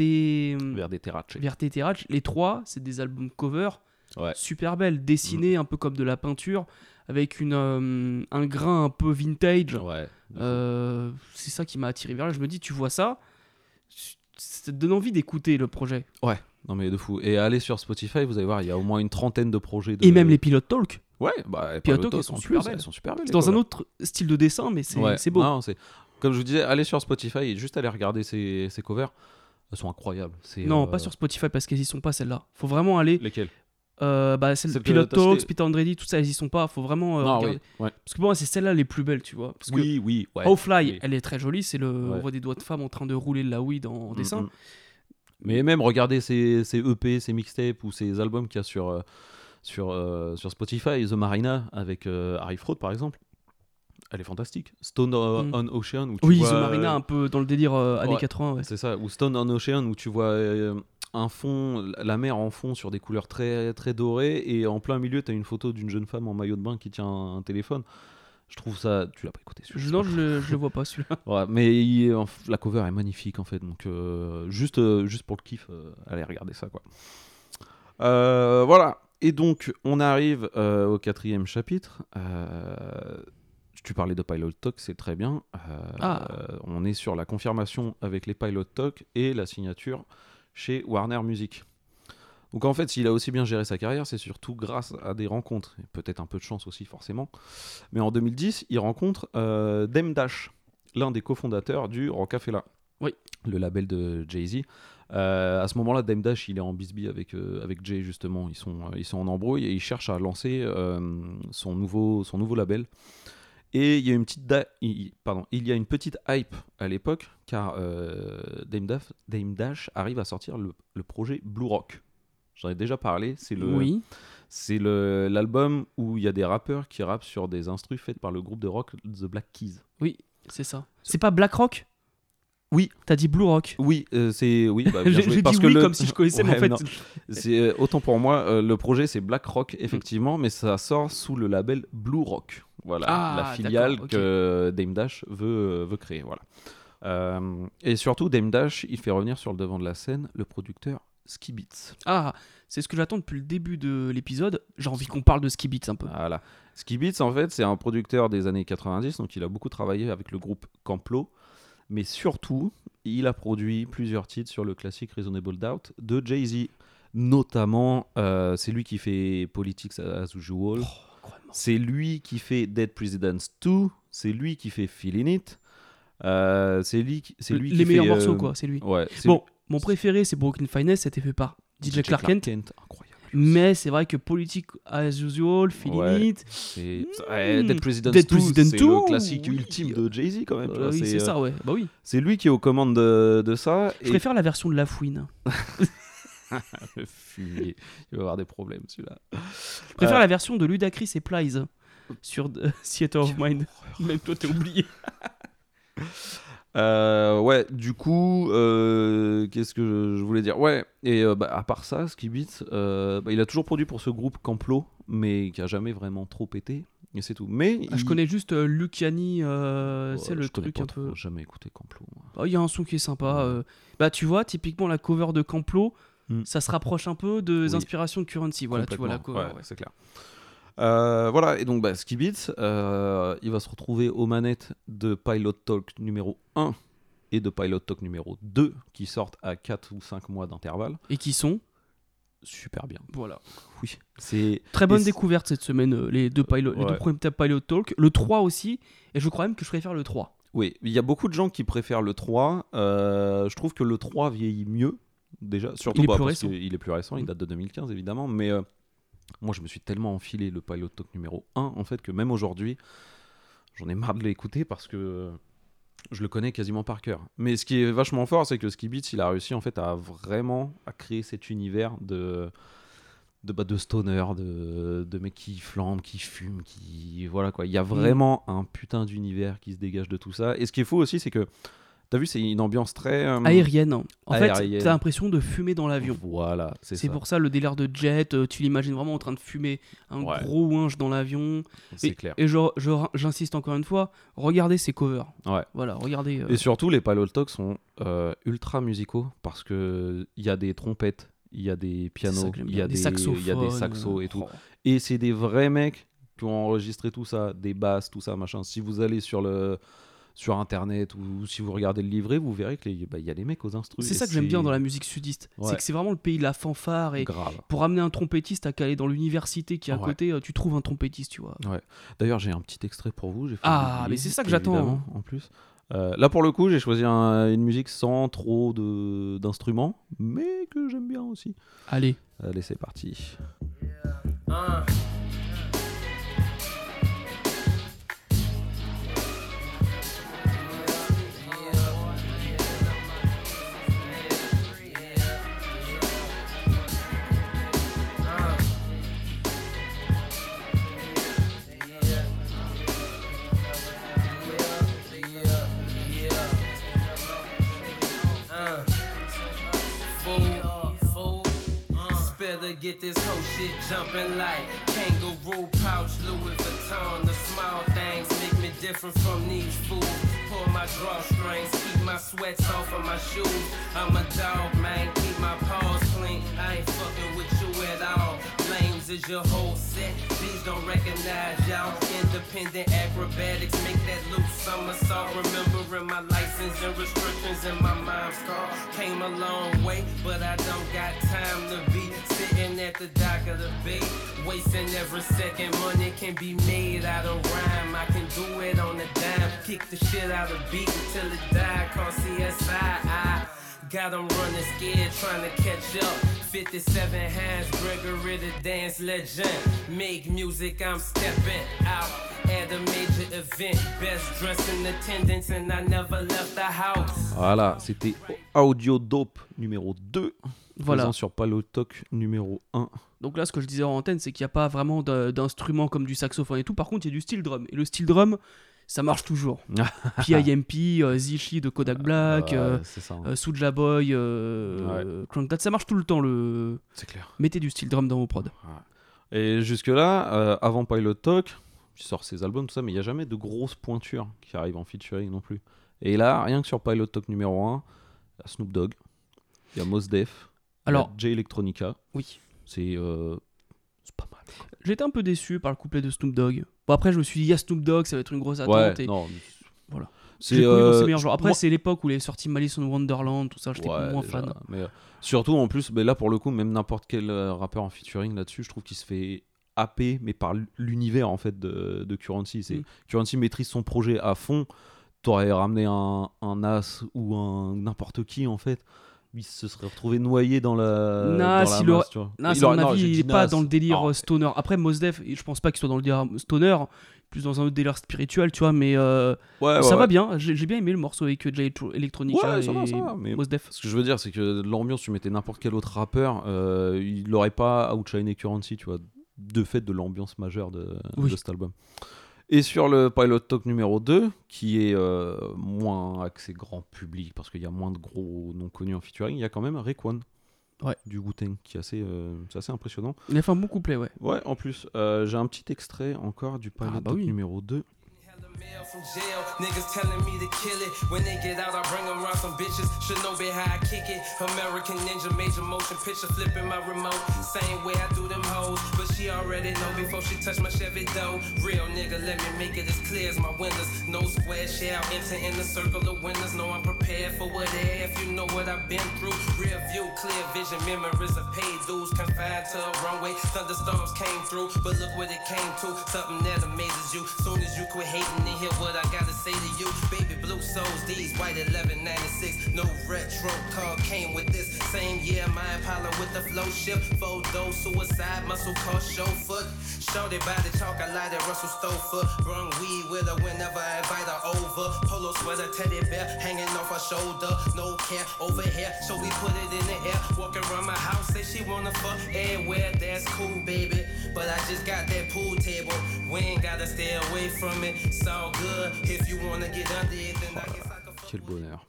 vers des terraces. Verte Terrace. Les trois, c'est des albums cover Ouais. super belles, dessinés un peu comme de la peinture, avec une, euh, un grain un peu vintage. Ouais. Euh, c'est ça qui m'a attiré vers là. Je me dis, tu vois ça, ça te donne envie d'écouter le projet. Non mais de fou. Et allez sur Spotify, vous allez voir, il y a au moins une trentaine de projets. De... Et même les pilotes talk. Ouais, bah, Pilotes Piloto, en sont plus, super belles. Elles sont super belles. Dans un autre style de dessin, mais c'est Ouais. c'est beau. Non, Comme je vous disais, allez sur Spotify et juste aller regarder ces, ces covers. Elles sont incroyables. C'est, Non, euh, pas sur Spotify parce qu'elles y sont pas celles-là. Faut vraiment aller. Lesquelles? Euh, bah, celles de Celles que Pilot t'as Talk, citées. Spita Andretti, tout ça, elles y sont pas. Faut vraiment. euh, Non, regarder. oui. Ouais. Parce que pour moi, c'est celles-là les plus belles, tu vois. Parce que Oui, oui. Ouais. Oui. elle est très jolie. C'est le, Ouais. on voit des doigts de femme en train de rouler de la weed en, en dessin. Mm, mm. Mais même regarder ces, ces EP, ces mixtapes ou ces albums qu'il y a sur, euh, sur, euh, sur Spotify, The Marina avec Harry Fraud par exemple, elle est fantastique. Stone euh, Mm. on Ocean où tu Oui, vois, The Marina, un peu dans le délire euh, années ouais. 80. Ouais. C'est ça, ou Stone on Ocean où tu vois euh, un fond, la mer en fond sur des couleurs très, très dorées et en plein milieu tu as une photo d'une jeune femme en maillot de bain qui tient un, un téléphone. Je trouve ça. Tu l'as pas écouté celui-là, non, je le, je le vois pas celui-là. Ouais, mais il la cover est magnifique en fait, donc euh, juste, euh, juste pour le kiff, euh, allez regarder ça quoi. Euh, voilà, et donc on arrive euh, au quatrième chapitre. Tu parlais de Pilot Talk, c'est très bien. Euh, Ah. euh, on est sur la confirmation avec les Pilot Talk et la signature chez Warner Music. Donc en fait, s'il a aussi bien géré sa carrière, c'est surtout grâce à des rencontres, et peut-être un peu de chance aussi forcément. Mais en 2010, il rencontre euh, Dem Dash, l'un des cofondateurs du Rocafella, Oui. le label de Jay-Z. Euh, à ce moment-là, Dem Dash, il est en bisbee avec, euh, avec Jay, justement. Ils sont, euh, ils sont en embrouille et il cherche à lancer son, nouveau, son nouveau label. Et il y a une petite, il- pardon, il y a une petite hype à l'époque, car euh, Dame, Daf- Dame Dash arrive à sortir le, le projet Blue Rock. J'en ai déjà parlé, c'est le, Oui. c'est le- l'album où il y a des rappeurs qui rappent sur des instrus faits par le groupe de rock The Black Keys. Oui, c'est ça. C'est pas Black Rock? Oui. T'as dit Blue Rock. Oui, euh, c'est oui. bah, bien joué, parce dit que oui le- comme si je connaissais, mais en fait. non. C'est euh, autant pour moi, euh, le projet c'est Black Rock effectivement, mais ça sort sous le label Blue Rock. Voilà, Ah, la filiale que Dame Dash veut, veut créer. Voilà. Euh, et surtout, Dame Dash, il fait revenir sur le devant de la scène le producteur Ski Beats. Ah, c'est ce que j'attends depuis le début de l'épisode. J'ai envie qu'on parle de Ski Beats un peu. Voilà. Ski Beats, en fait, c'est un producteur des années 90, donc il a beaucoup travaillé avec le groupe Camplo. Mais surtout, il a produit plusieurs titres sur le classique Reasonable Doubt de Jay-Z. Notamment, euh, c'est lui qui fait Politics as Usual. c'est lui qui fait Dead Presidents 2. C'est lui qui fait Feeling It. Euh, c'est lui, qui- c'est lui qui Les meilleurs morceaux, euh, quoi, c'est lui. Ouais, Bon, mon préféré, c'est Broken Finesse, c'était fait par DJ, Clark Kent. Incroyable. Mais c'est vrai que Politique as usual, Feeling Ouais. It. C'est Mm. ouais, Dead Presidents Dead 2, President c'est 2, le classique oui. ultime de Jay-Z quand même. Euh, oui, c'est euh, ça, ouais. Bah oui. C'est lui qui est aux commandes de, de ça. Je préfère la version de La Fouine. Le fumier. Il va avoir des problèmes celui-là. Je préfère Euh, la version de Ludacris et Plies sur euh, Theater of Mind. Même toi, t'as oublié. Euh, ouais, du coup, euh, qu'est-ce que je, je voulais dire? Ouais, et euh, bah, à part ça, Ski Beats, euh, bah, il a toujours produit pour ce groupe Camplo, mais qui a jamais vraiment trop pété, et c'est tout. Mais Ah, je connais juste Luciani, Ouais, c'est le truc un peu. jamais écouté Camplo. Ah, Il y a un son qui est sympa. Bah, tu vois, typiquement la cover de Camplo, Hmm. ça se rapproche un peu des Oui. inspirations de Currency. Voilà, tu vois la cover. ouais, ouais. c'est clair. Euh, voilà, et donc bah, Ski Beats, euh, il va se retrouver aux manettes de Pilot Talk numéro 1 et de Pilot Talk numéro 2 qui sortent à 4 ou 5 mois d'intervalle. Et qui sont Super bien. Voilà. Oui, c'est Très bonne découverte cette semaine, euh, les deux, pilot, les Ouais. deux premiers Pilot Talk. Le 3 aussi. Et je crois même que je préfère le 3. Oui, il y a beaucoup de gens qui préfèrent le 3. Euh, je trouve que le 3 vieillit mieux, déjà. Surtout Il est bah, plus parce récent. qu'il est plus récent, il date de 2015 évidemment. Mais moi, je me suis tellement enfilé le Pilot Talk numéro 1, en fait, que même aujourd'hui, j'en ai marre de l'écouter parce que je le connais quasiment par cœur. Mais ce qui est vachement fort, c'est que Ski Beats, il a réussi en fait à vraiment à créer cet univers de de, bah, de stoner, de, de mecs qui flambent, qui fument, qui. Voilà quoi. Il y a vraiment un putain d'univers qui se dégage de tout ça. Et ce qui est fou aussi, c'est que. T'as vu, c'est une ambiance très. euh, Aérienne. hein. En fait, Aérienne. t'as l'impression de fumer dans l'avion. Voilà, c'est pour ça le délire de jet, euh, tu l'imagines vraiment en train de fumer un Ouais. gros ouinge dans l'avion. C'est clair. Et j'insiste encore une fois, regardez ces covers. Ouais. Voilà, regardez. euh, Et surtout, les Pilot Talk sont ultra musicaux parce que il y a des trompettes, il y a des pianos, il y a des, saxophones. il y a des saxos et tout. Oh. Et c'est des vrais mecs qui ont enregistré tout ça, des basses, tout ça, machin. Si vous allez sur le sur internet ou si vous regardez le livret, vous verrez que les- bah, il y a des mecs aux instruments. C'est ça que j'aime bien dans la musique sudiste. Ouais. C'est que c'est vraiment le pays de la fanfare. Et grave. pour amener un trompettiste à caler dans l'université qui est à Ouais. côté, euh, tu trouves un trompettiste, tu vois. D'ailleurs, j'ai un petit extrait pour vous. fait Ah, mais c'est ça que j'attends. évidemment, En plus. Euh, là, pour le coup, j'ai choisi un- une musique sans trop de- d'instruments, mais que j'aime bien aussi. Allez. Allez, c'est parti. Get this whole shit jumping like kangaroo pouch, Louis Vuitton. The small things make me different from these fools. Pull my drawstrings, keep my sweats off of my shoes. I'm a dog, man, keep my paws clean. I ain't fucking with you at all. Is your whole set. These don't recognize y'all. Independent acrobatics make that loop somersault. Remembering my license and restrictions in my mom's car. Came a long way, but I don't got time to be sitting at the dock of the bay. Wasting every second. Money can be made out of rhyme. I can do it on the dime. Kick the shit out of beat until it die. Call CSI. I got them running scared, trying to catch up. 57 hands, Gregory the dance legend. Make music, I'm stepping out at a major event. Best dressed in attendance, and I never left the house. Voilà, c'était Audio Dope numéro 2. Voilà. Présent sur Palotok numéro 1. Donc là, ce que je disais en antenne, c'est qu'il n'y a pas vraiment d'instruments comme du saxophone et tout. Par contre, il y a du steel drum. Et le steel drum, ça marche toujours. PIMP, euh, Zichi de Kodak Black, euh, c'est ça. hein. euh, Soulja Boy, euh, Crank That, ça marche tout le temps. Le... c'est clair. Mettez du steel drum dans vos prods. Et jusque-là, euh, avant Pilot Talk, il sort ses albums, tout ça, mais il n'y a jamais de grosses pointures qui arrivent en featuring non plus. Et là, rien que sur Pilot Talk numéro 1, il y a Snoop Dogg, il y a Mos Def, Alors, J Electronica. oui. C'est euh. J'étais un peu déçu par le couplet de Snoop Dogg. Bon, après, je me suis dit, il y a Snoop Dogg, ça va être une grosse attente. Ouais, et non. voilà. C'est euh. Après, moi- c'est l'époque où il est sorti Malice in Wonderland, tout ça, j'étais Ouais, moins déjà, fan. mais, euh, surtout en plus, mais là pour le coup, même n'importe quel euh, rappeur en featuring là-dessus, je trouve qu'il se fait happer, mais par l'univers en fait de, de Currency. C'est Mm. Currency maîtrise son projet à fond. T'aurais ramené un, un As ou un n'importe qui en fait, il se serait retrouvé noyé dans la. Nas, dans la il masse, aurait- tu vois. Non, Il c'est à aurait- mon avis, il dit est pas dans le délire Non, euh, stoner. Après, Mos Def, je pense pas qu'il soit dans le délire stoner, plus dans un autre délire spirituel, tu vois, mais euh, ouais, ça ouais, va ouais. bien. J'ai bien aimé le morceau avec Jay Electronica Ouais, et ça va, ça va, mais- Mos Def. Ce que je veux dire, c'est que l'ambiance, tu mettais n'importe quel autre rappeur, euh, il n'aurait pas outshiné Currency, tu vois, de fait de l'ambiance majeure de, Oui. de cet album. Et sur le Pilot Talk numéro 2, qui est euh, moins axé grand public, parce qu'il y a moins de gros noms connus en featuring, il y a quand même Rayquan Ouais. du Wu-Tang, qui est assez, euh, c'est assez impressionnant. Il a fait un bon couplet, ouais. Ouais, en plus, euh, j'ai un petit extrait encore du Pilot Ah, bah Talk oui. numéro 2. Mail from jail. Niggas telling me to kill it. When they get out, I bring them around some bitches. Should know be how I kick it. American Ninja, major motion picture, flipping my remote. Same way I do them hoes. But she already know before she touch my Chevy dough. Real nigga, let me make it as clear as my windows. No square shall enter in the circle of winners. No, I'm prepared for whatever. If you know what I've been through. Rear view, clear vision, memories of paid dues. Confined to a runway. Thunderstorms came through. But look what it came to. Something that amazes you. Soon as you quit hating hear what I gotta say to you. Baby blue souls, these white 1196. No retro car came with this. Same year, my Impala with the flow shift. Photo, suicide, muscle car, show foot. Shorty by the talk, I light at Russell Stover. Brung weed with her whenever I invite her over. Polo sweater, teddy bear hanging off her shoulder. No care over here, so we put it in the air. Walking around my house, say she wanna fuck everywhere. That's cool, baby. But I just got that pool table. We ain't gotta stay away from it. It's Quel bonheur.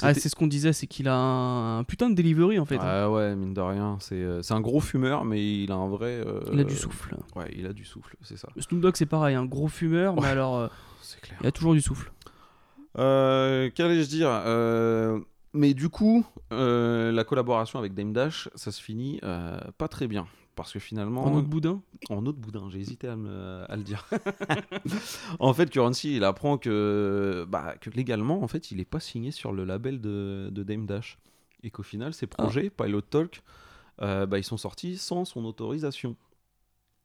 Ah, c'est ce qu'on disait, c'est qu'il a un, un putain de delivery en fait. hein. Ah ouais, mine de rien, c'est euh, c'est un gros fumeur, mais il a un vrai. euh, Il a du souffle. Ouais, il a du souffle, c'est ça. Snoop Dogg, c'est pareil, un gros fumeur, mais Ouais. alors, euh, C'est clair. il a toujours du souffle. Euh, Qu'allais-je dire Euh, Mais du coup, euh, la collaboration avec Dame Dash, ça se finit euh, pas très bien. Parce que finalement. En autre boudin En autre boudin, j'ai hésité à, me- à le dire. en fait, Currency, il apprend que, bah, que légalement, en fait, il est pas signé sur le label de, de Dame Dash. Et qu'au final, ses Ah. projets, Pilot Talk, euh, bah, ils sont sortis sans son autorisation.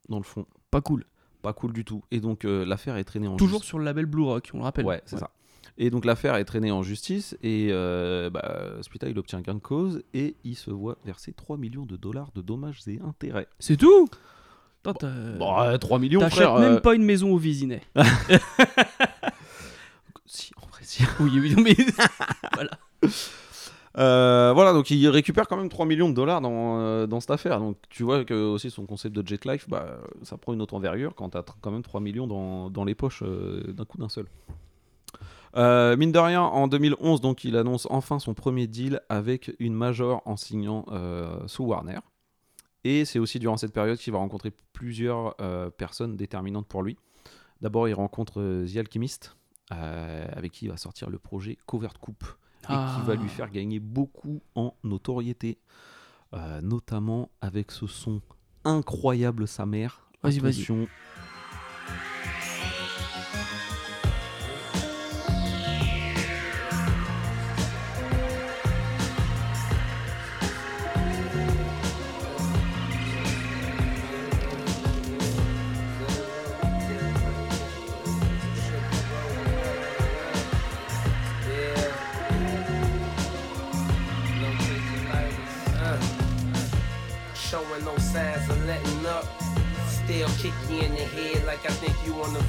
Dans le fond. Pas cool. Pas cool du tout. Et donc, euh, l'affaire est traînée en Toujours sur le label Blue Rock, on le rappelle. Ouais, c'est ça. Et donc l'affaire est traînée en justice et euh, bah, Spita il obtient gain de cause et il se voit verser 3 millions de dollars de dommages et intérêts. C'est tout t'as- Bon, euh, 3 millions T'achètes frère. même euh, pas une maison au Vésinet. Si, en vrai, si. oui, oui, mais. Euh, voilà, donc il récupère quand même 3 millions de dollars dans, euh, dans cette affaire. Donc tu vois que aussi son concept de jet life, bah, ça prend une autre envergure quand t'as tr- quand même 3 millions dans, dans les poches euh, d'un coup d'un seul. Euh, mine de rien, en 2011, donc il annonce enfin son premier deal avec une major en signant euh, sous Warner. Et c'est aussi durant cette période qu'il va rencontrer plusieurs euh, personnes déterminantes pour lui. D'abord, il rencontre euh, The Alchemist, avec qui il va sortir le projet Covered Coupe et Ah. qui va lui faire gagner beaucoup en notoriété, euh, notamment avec ce son incroyable sa mère. Vas-y, vas-y.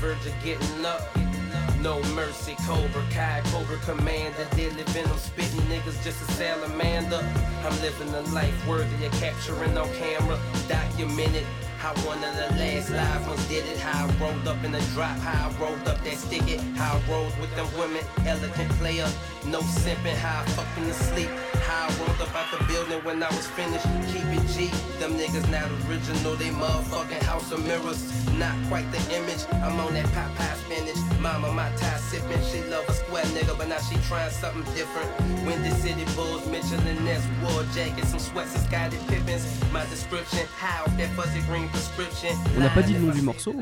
Verge of getting up. No mercy, Cobra Kai, Cobra Commander, deadly venom, spitting niggas just a salamander. I'm living a life worthy of capturing on camera, documented. How one of the last live ones did it. How I rolled up in the drop. How I rolled up that stick it. How I rolled with them women. Elegant player. No simping. How I fucking asleep. How I rolled up out the building when I was finished. Keep it G. Them niggas not original. They motherfucking house of mirrors. Not quite the image. I'm on that pop pie spinach. Mama, my tie sipping. She love a square nigga, but now she trying something different. Windy City Bulls, Mitchell and Ness, war jacket, some sweats and Scottie Pippins. My description, how that fuzzy green. On n'a pas dit le nom du morceau.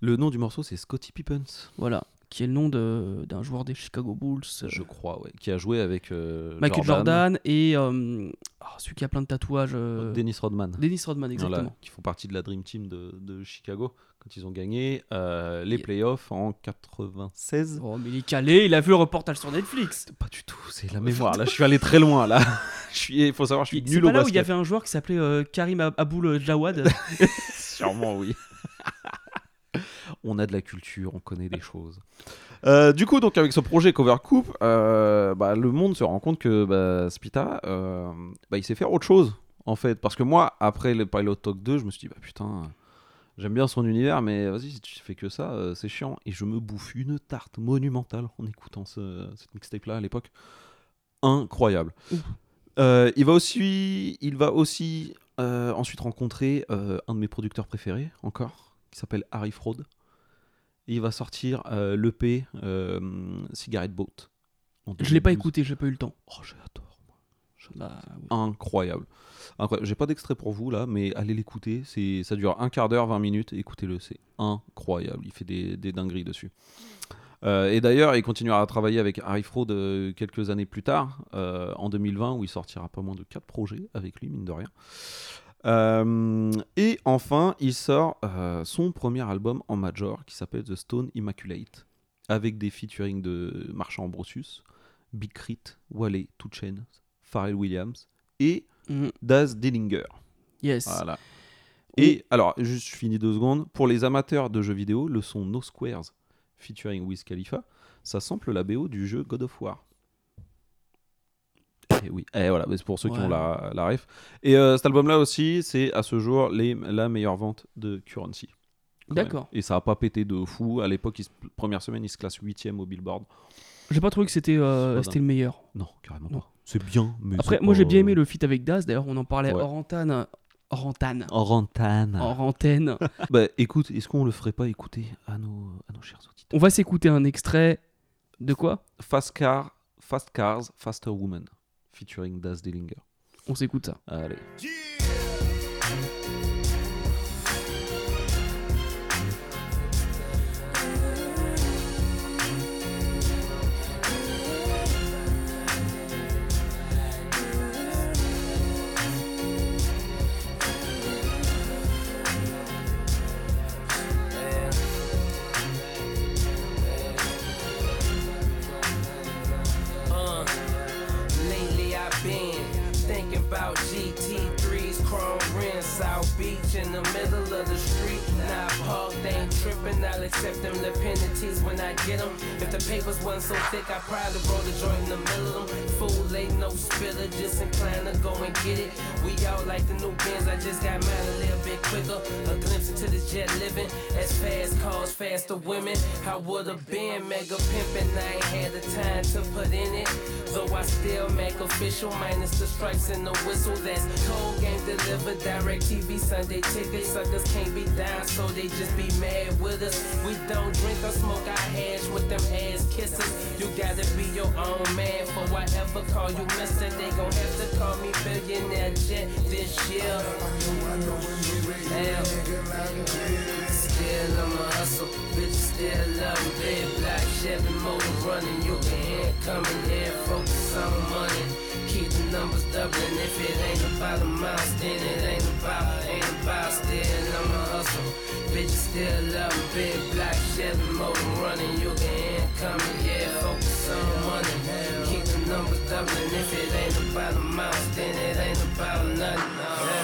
Le nom du morceau, c'est Scotty Pippens, Voilà. Qui est le nom de- d'un joueur des Chicago Bulls. euh, je crois, ouais, qui a joué avec euh, Michael Jordan, et euh, ah, celui qui a plein de tatouages. euh, Dennis Rodman. Dennis Rodman, exactement. Voilà, qui font partie de la Dream Team de, de Chicago quand ils ont gagné euh, les playoffs en 96. Oh, mais il est calé, il a vu le reportage sur Netflix. Pas du tout, c'est la mémoire. Là, je suis allé très loin. Là, je suis, il faut savoir, je suis nul pas au là où il y avait un joueur qui s'appelait euh, Karim Ab- Aboul Jawad. Sûrement, oui. on a de la culture, on connaît des choses. Euh, du coup, donc avec ce projet Cover Coupe, euh, bah, le monde se rend compte que bah, Spita, euh, bah, il sait faire autre chose en fait. Parce que moi, après le Pilot Talk 2, je me suis dit, bah putain, j'aime bien son univers, mais vas-y, si tu fais que ça, euh, c'est chiant. Et je me bouffe une tarte monumentale en écoutant ce, cette mixtape là à l'époque. Incroyable. Euh, il va aussi, il va aussi euh, ensuite rencontrer un de mes producteurs préférés encore, qui s'appelle Harry Fraud. Et il va sortir l'EP Cigarette Boat. Je l'ai pas 2012. écouté, j'ai pas eu le temps. Oh, j'adore. Incroyable. J'ai pas d'extrait pour vous là, mais allez l'écouter. C'est, ça dure un quart d'heure, 20 minutes. Écoutez-le, c'est incroyable. Il fait des, dingueries dessus. Euh, et d'ailleurs, il continuera à travailler avec Harry Fraud euh, quelques années plus tard, euh, en 2020, où il sortira pas moins de 4 projets avec lui, mine de rien. Et enfin, il sort son premier album en major qui s'appelle The Stone Immaculate, avec des featuring de Marchand Ambrosius, Big Crit, Wale, Chainz, Pharrell Williams et Mm, Daz Dillinger. yes. Voilà. Et alors, juste je finis deux secondes. Pour les amateurs de jeux vidéo, le son No Squares featuring Wiz Khalifa, ça sample la BO du jeu God of War. Et oui, et voilà, mais c'est pour ceux qui ont la, la ref. Et euh, cet album-là aussi, c'est à ce jour les, la meilleure vente de Currency. D'accord. Et ça a pas pété de fou. À l'époque, première semaine, il se classe 8 au Billboard. J'ai pas trouvé que c'était euh, le meilleur. Non, carrément Non. pas. C'est bien, mais Après, moi pas- j'ai bien aimé le feat avec Daz. D'ailleurs, on en parlait Ouais. hors antenne. Hors antenne. Hors. Bah écoute, est-ce qu'on le ferait pas écouter à nos, à nos chers auditeurs On va s'écouter un extrait de quoi? Fast Car, Fast Cars, Faster Woman, featuring Daz Dillinger. On s'écoute ça. Allez. Accept them the penalties when I get them. If the papers wasn't so thick, I probably roll the joint in the middle of them. Fool ain't no spiller, just inclined to go and get it. We all like the new Benz, I just got mine a little bit quicker. A glimpse into this jet living, as fast cars, faster women. I would've been mega pimpin', I ain't had the time to put in it. Though I still make official, minus the stripes and the whistle. That's cold game delivered, direct TV Sunday tickets. Suckers can't be down, so they just be mad with us. We don't drink or smoke our hash with them ass kisses. You gotta be your own man for whatever call you mister. They gon' have to call me billionaire jet this year. Damn. Still I'm a hustle, bitch still love. Big black Chevy motor running, you can hear it coming here. Focus on money, keep the numbers doubling. If it ain't about a mouse, then it ain't about, ain't about. Still hustle, bitch still love. Big black Chevy motor running, you can hear it coming here. Focus on money, keep the numbers doubling. If it ain't about a mouse, then it ain't about nothing.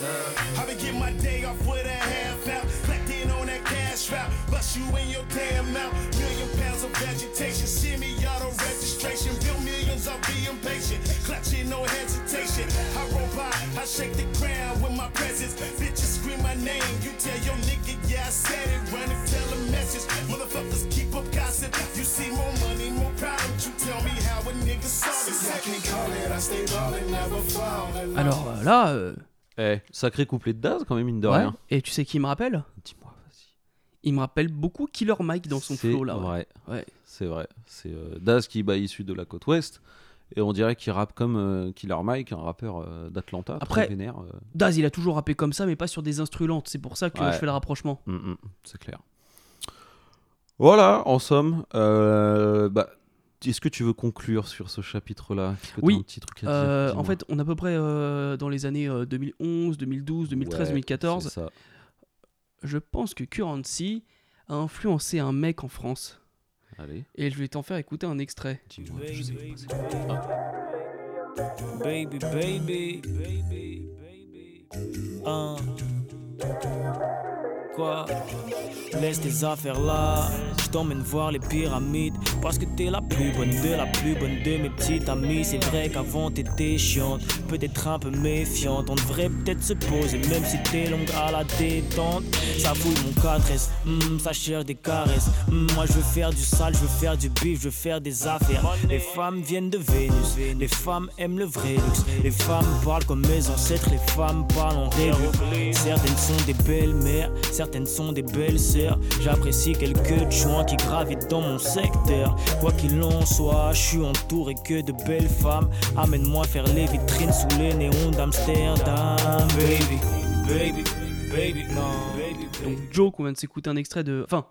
Uh, I been get my day off with a half out. Clacked in on that cash route. Bust you in your damn mouth. Million pounds of vegetation. Semi auto registration. Bill millions, I'll be impatient. Clutching, no hesitation. I roll by, I shake the ground with my presence. Bitches scream my name. You tell your nigga, yeah, I said it. Run and tell a message. Motherfuckers keep up gossip. You see more money, more problems. You tell me how a nigga saw this. I can't call it. I stay ballin', never falling. Alors euh, là, euh, Eh, sacré couplet de Daz quand même, mine de ouais. rien. et tu sais qui il me rappelle Dis-moi, vas-y. Il me rappelle beaucoup Killer Mike dans son flow là. ouais. vrai. Ouais. C'est vrai. C'est euh, Daz qui bah, est issu de la côte ouest. Et on dirait qu'il rappe comme euh, Killer Mike, un rappeur euh, d'Atlanta, Après- très vénère. euh. Daz, il a toujours rappé comme ça, mais pas sur des instrulantes. C'est pour ça que Ouais. je fais le rapprochement. Mm, mm, c'est clair. Voilà, en somme. bah, Est-ce que tu veux conclure sur ce chapitre-là? Oui. un petit truc à dire? en fait, on est à peu près dans les années euh, 2011, 2012, 2013, Ouais, 2014. c'est ça. Je pense que Currency a influencé un mec en France. Allez, Et je vais t'en faire écouter un extrait. dis-moi. Je sais pas, c'est- Baby, baby, baby, baby. Hein. Quoi? Laisse tes affaires là, t'emmène voir les pyramides. Parce que t'es la plus bonne de la plus bonne de mes petites amies. C'est vrai qu'avant t'étais chiante, peut-être un peu méfiante. On devrait peut-être se poser même si t'es longue à la détente. Ça fout mon 4S, hmm, ça cherche des caresses. Hmm, Moi je veux faire du sale, je veux faire du bif, je veux faire des affaires. Les femmes viennent de Vénus, les femmes aiment le vrai luxe Les femmes parlent comme mes ancêtres, les femmes parlent en réduit Certaines sont des belles mères, certaines sont des belles sœurs J'apprécie quelques joints qui gravitent dans mon secteur Quoi qu'il en soit, je suis entouré que de belles femmes Amène-moi faire les vitrines sous les néons d'Amsterdam Baby, baby, baby, non baby, baby. Donc Joe, on vient de s'écouter un extrait de... Enfin,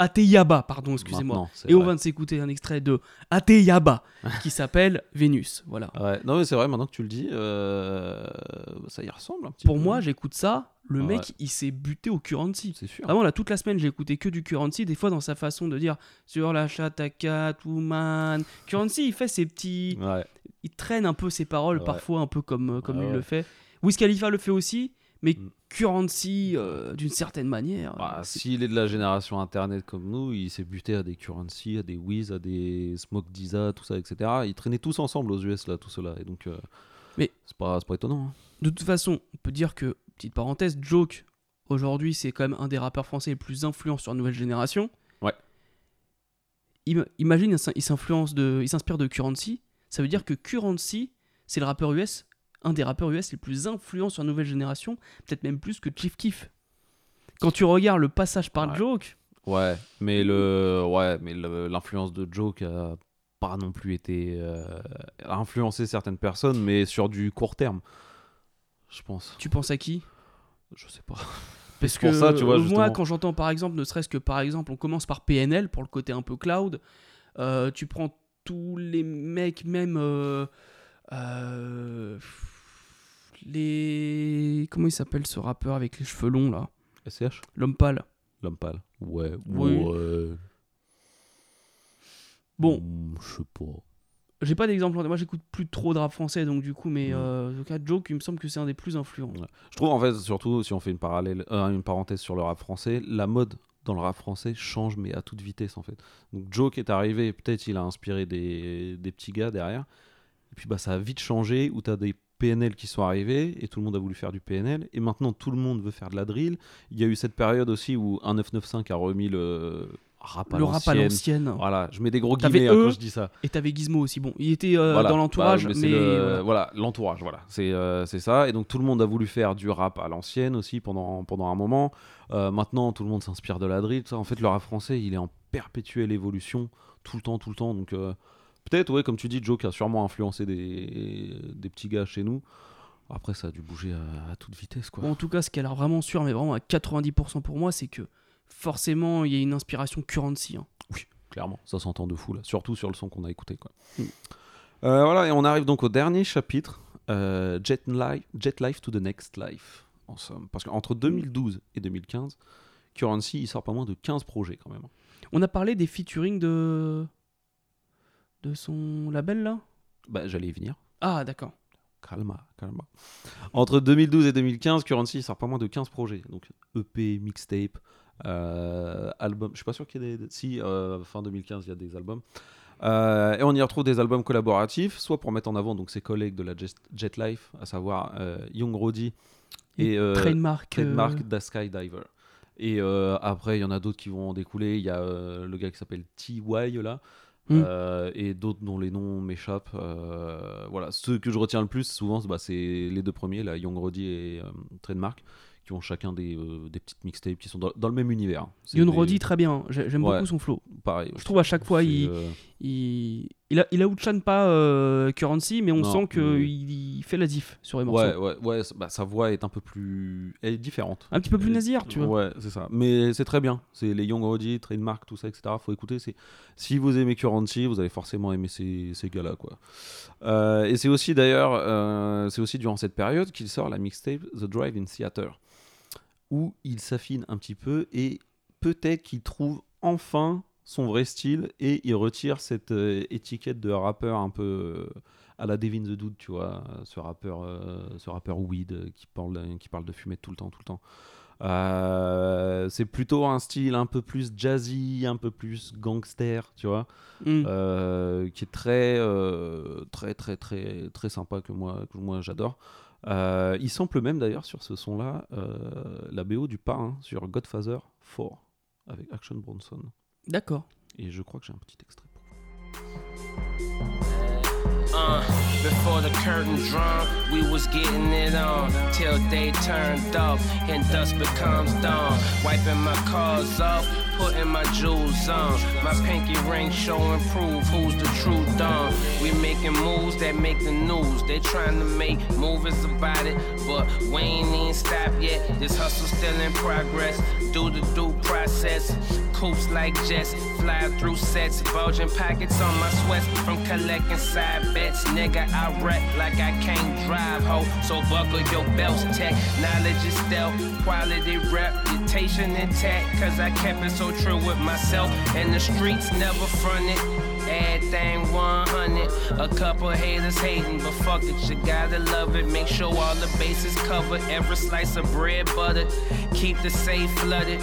Ateyaba, pardon, excusez-moi. Et on vrai. vient de s'écouter un extrait de Ateyaba, qui s'appelle Vénus. Voilà. Ouais. Non, mais c'est vrai, maintenant que tu le dis, euh, ça y ressemble un petit Pour peu. moi, j'écoute ça, le Ouais. mec, il s'est buté au currency. c'est sûr. Vraiment, là, toute la semaine, j'ai écouté que du Currency. Des fois, dans sa façon de dire sur la chatte à Catwoman. Currency, il fait ses petits. Ouais. Il traîne un peu ses paroles, Ouais. parfois, un peu comme, euh, comme il le fait. Wiz Khalifa le fait aussi, mais Mm. Currency, euh, d'une certaine manière. Bah, euh, S'il est de la génération internet comme nous, il s'est buté à des Currency, à des Wiz, à des Smoke Disa, tout ça, etc. Ils traînaient tous ensemble aux US, là, tout cela. Et donc, euh, Mais- c'est pas, pas étonnant. hein. De toute façon, on peut dire que, petite parenthèse, Joke, aujourd'hui, c'est quand même un des rappeurs français les plus influents sur la nouvelle génération. Ouais. Im- imagine, il s'in- il s'influence de, il s'inspire de Currency. Ça veut dire que Currency, c'est le rappeur US, un des rappeurs US les plus influents sur la nouvelle génération, peut-être même plus que Chief Keef. Quand tu regardes le passage par Ouais. Joke, Ouais, mais le, ouais, mais l'influence de Joke a pas non plus été euh, a influencé certaines personnes, mais sur du court terme, je pense. tu penses à qui? Je sais pas. Parce que ça, tu vois, euh, moi, justement. quand j'entends par exemple, ne serait-ce que par exemple, on commence par PNL pour le côté un peu cloud, euh, tu prends tous les mecs, même euh, euh, les. Comment il s'appelle ce rappeur avec les cheveux longs là? SCH, L'homme pâle. l'homme pâle. Ouais. Oui. ouais. Bon, Hmm, je sais pas. J'ai pas d'exemple. Moi, j'écoute plus trop de rap français, donc du coup, mais Mm. euh, en tout cas, Joke, il me semble que c'est un des plus influents. Ouais. Je trouve en fait, surtout si on fait une parallèle, euh, une parenthèse sur le rap français, la mode dans le rap français change mais à toute vitesse en fait. Donc qui est arrivé, peut-être il a inspiré des, des petits gars derrière. Et puis bah ça a vite changé où tu as des PNL qui sont arrivés et tout le monde a voulu faire du PNL et maintenant tout le monde veut faire de la drill. Il y a eu cette période aussi où 1995 a remis le rap à Le rap à l'ancienne. Voilà, je mets des gros guillemets hein, quand je dis ça. Et t'avais Gizmo aussi. Bon, il était euh, Voilà. dans l'entourage, Bah, mais, c'est le- voilà. l'entourage voilà c'est euh, c'est ça et donc tout le monde a voulu faire du rap à l'ancienne aussi pendant pendant un moment Euh, maintenant tout le monde s'inspire de la drill tout ça en fait le rap français il est en perpétuelle évolution tout le temps tout le temps donc peut-être ouais comme tu dis Joe qui a sûrement influencé des des petits gars chez nous après ça a dû bouger à, à toute vitesse quoi Bon, en tout cas, ce qui a l'air vraiment sûr, mais vraiment à 90% pour moi, c'est que forcément, il y a une inspiration currency. hein. clairement ça s'entend de fou là surtout sur le son qu'on a écouté quoi Mm. Euh, voilà et on arrive donc au dernier chapitre euh, Jet, Life, Jet Life to the Next Life en somme parce qu'entre 2012 et 2015 Currency il sort pas moins de 15 projets quand même On a parlé des featuring de. de son label là? Bah j'allais y venir Ah, d'accord. calma calma entre 2012 et 2015 Currency il sort pas moins de 15 projets donc EP mixtape album je suis pas sûr qu'il y ait des si euh, fin 2015 il y a des albums Euh, et on y retrouve des albums collaboratifs, soit pour mettre en avant donc ses collègues de la Jet, Jet Life, à savoir euh, Young Roddy Et Et, euh, Trademark. euh, Trademark da Skydiver. Et euh, après, il y en a d'autres qui vont en découler. Il y a euh, le gars qui s'appelle TY là. Mm. euh, et d'autres dont les noms m'échappent. Euh, voilà, ceux que je retiens le plus souvent, bah, c'est les deux premiers, là, Young Roddy et euh, Trademark, qui ont chacun des, euh, des petites mixtapes qui sont dans, dans le même univers. Youn des- Roddy, très bien. J'ai- J'aime Ouais. beaucoup son flow. pareil. Je trouve à chaque fois, il, euh, il, il, a, il outshine pas euh, Currency, mais on Non, sent qu'il mais- il fait la diff sur les morceaux. Ouais, ouais, ouais, bah, sa voix est un peu plus. Elle est différente. Un petit peu plus nasillard, tu vois. Ouais, c'est ça. Mais c'est très bien. C'est les Young Roddy, Trademark, tout ça, etc. Faut écouter. Si vous aimez Currency, vous allez forcément aimer ces, ces gars-là, quoi. Euh, et c'est aussi d'ailleurs, c'est aussi durant cette période qu'il sort la mixtape The Drive in Theater, où il s'affine un petit peu et peut-être qu'il trouve enfin son vrai style et il retire cette euh, étiquette de rappeur un peu euh, à la Devin the Dude, tu vois, ce rappeur, euh, ce rappeur weed qui parle, qui parle de fumer tout le temps, tout le temps. C'est plutôt un style un peu plus jazzy, un peu plus gangster, tu vois, Mm. qui est très, très, très, très, très sympa que moi, que moi j'adore. Euh, il sample même d'ailleurs sur ce son-là euh, la BO du parrain sur Godfather 4 avec Action Bronson. D'accord. Et je crois que j'ai un petit extrait. Uh, before the curtain drawn, we was getting it on till day turned off and dusk becomes dawn. Wiping my cars off, putting my jewels on. My pinky ring showing proof who's the true dawn. We making moves that make the news. They trying to make movies about it, but we ain't even stopped yet. This hustle still in progress. Do the due process. Coops like jets, fly through sets, bulging pockets on my sweats from collecting side bets. Nigga, I wreck like I can't drive, ho. So buckle your belts, tech. Knowledge is stealth, quality reputation intact. Cause I kept it so true with myself, and the streets never fronted. Everything 100. A couple haters hating, but fuck it, you gotta love it. Make sure all the bases covered. Every slice of bread buttered. Keep the safe flooded.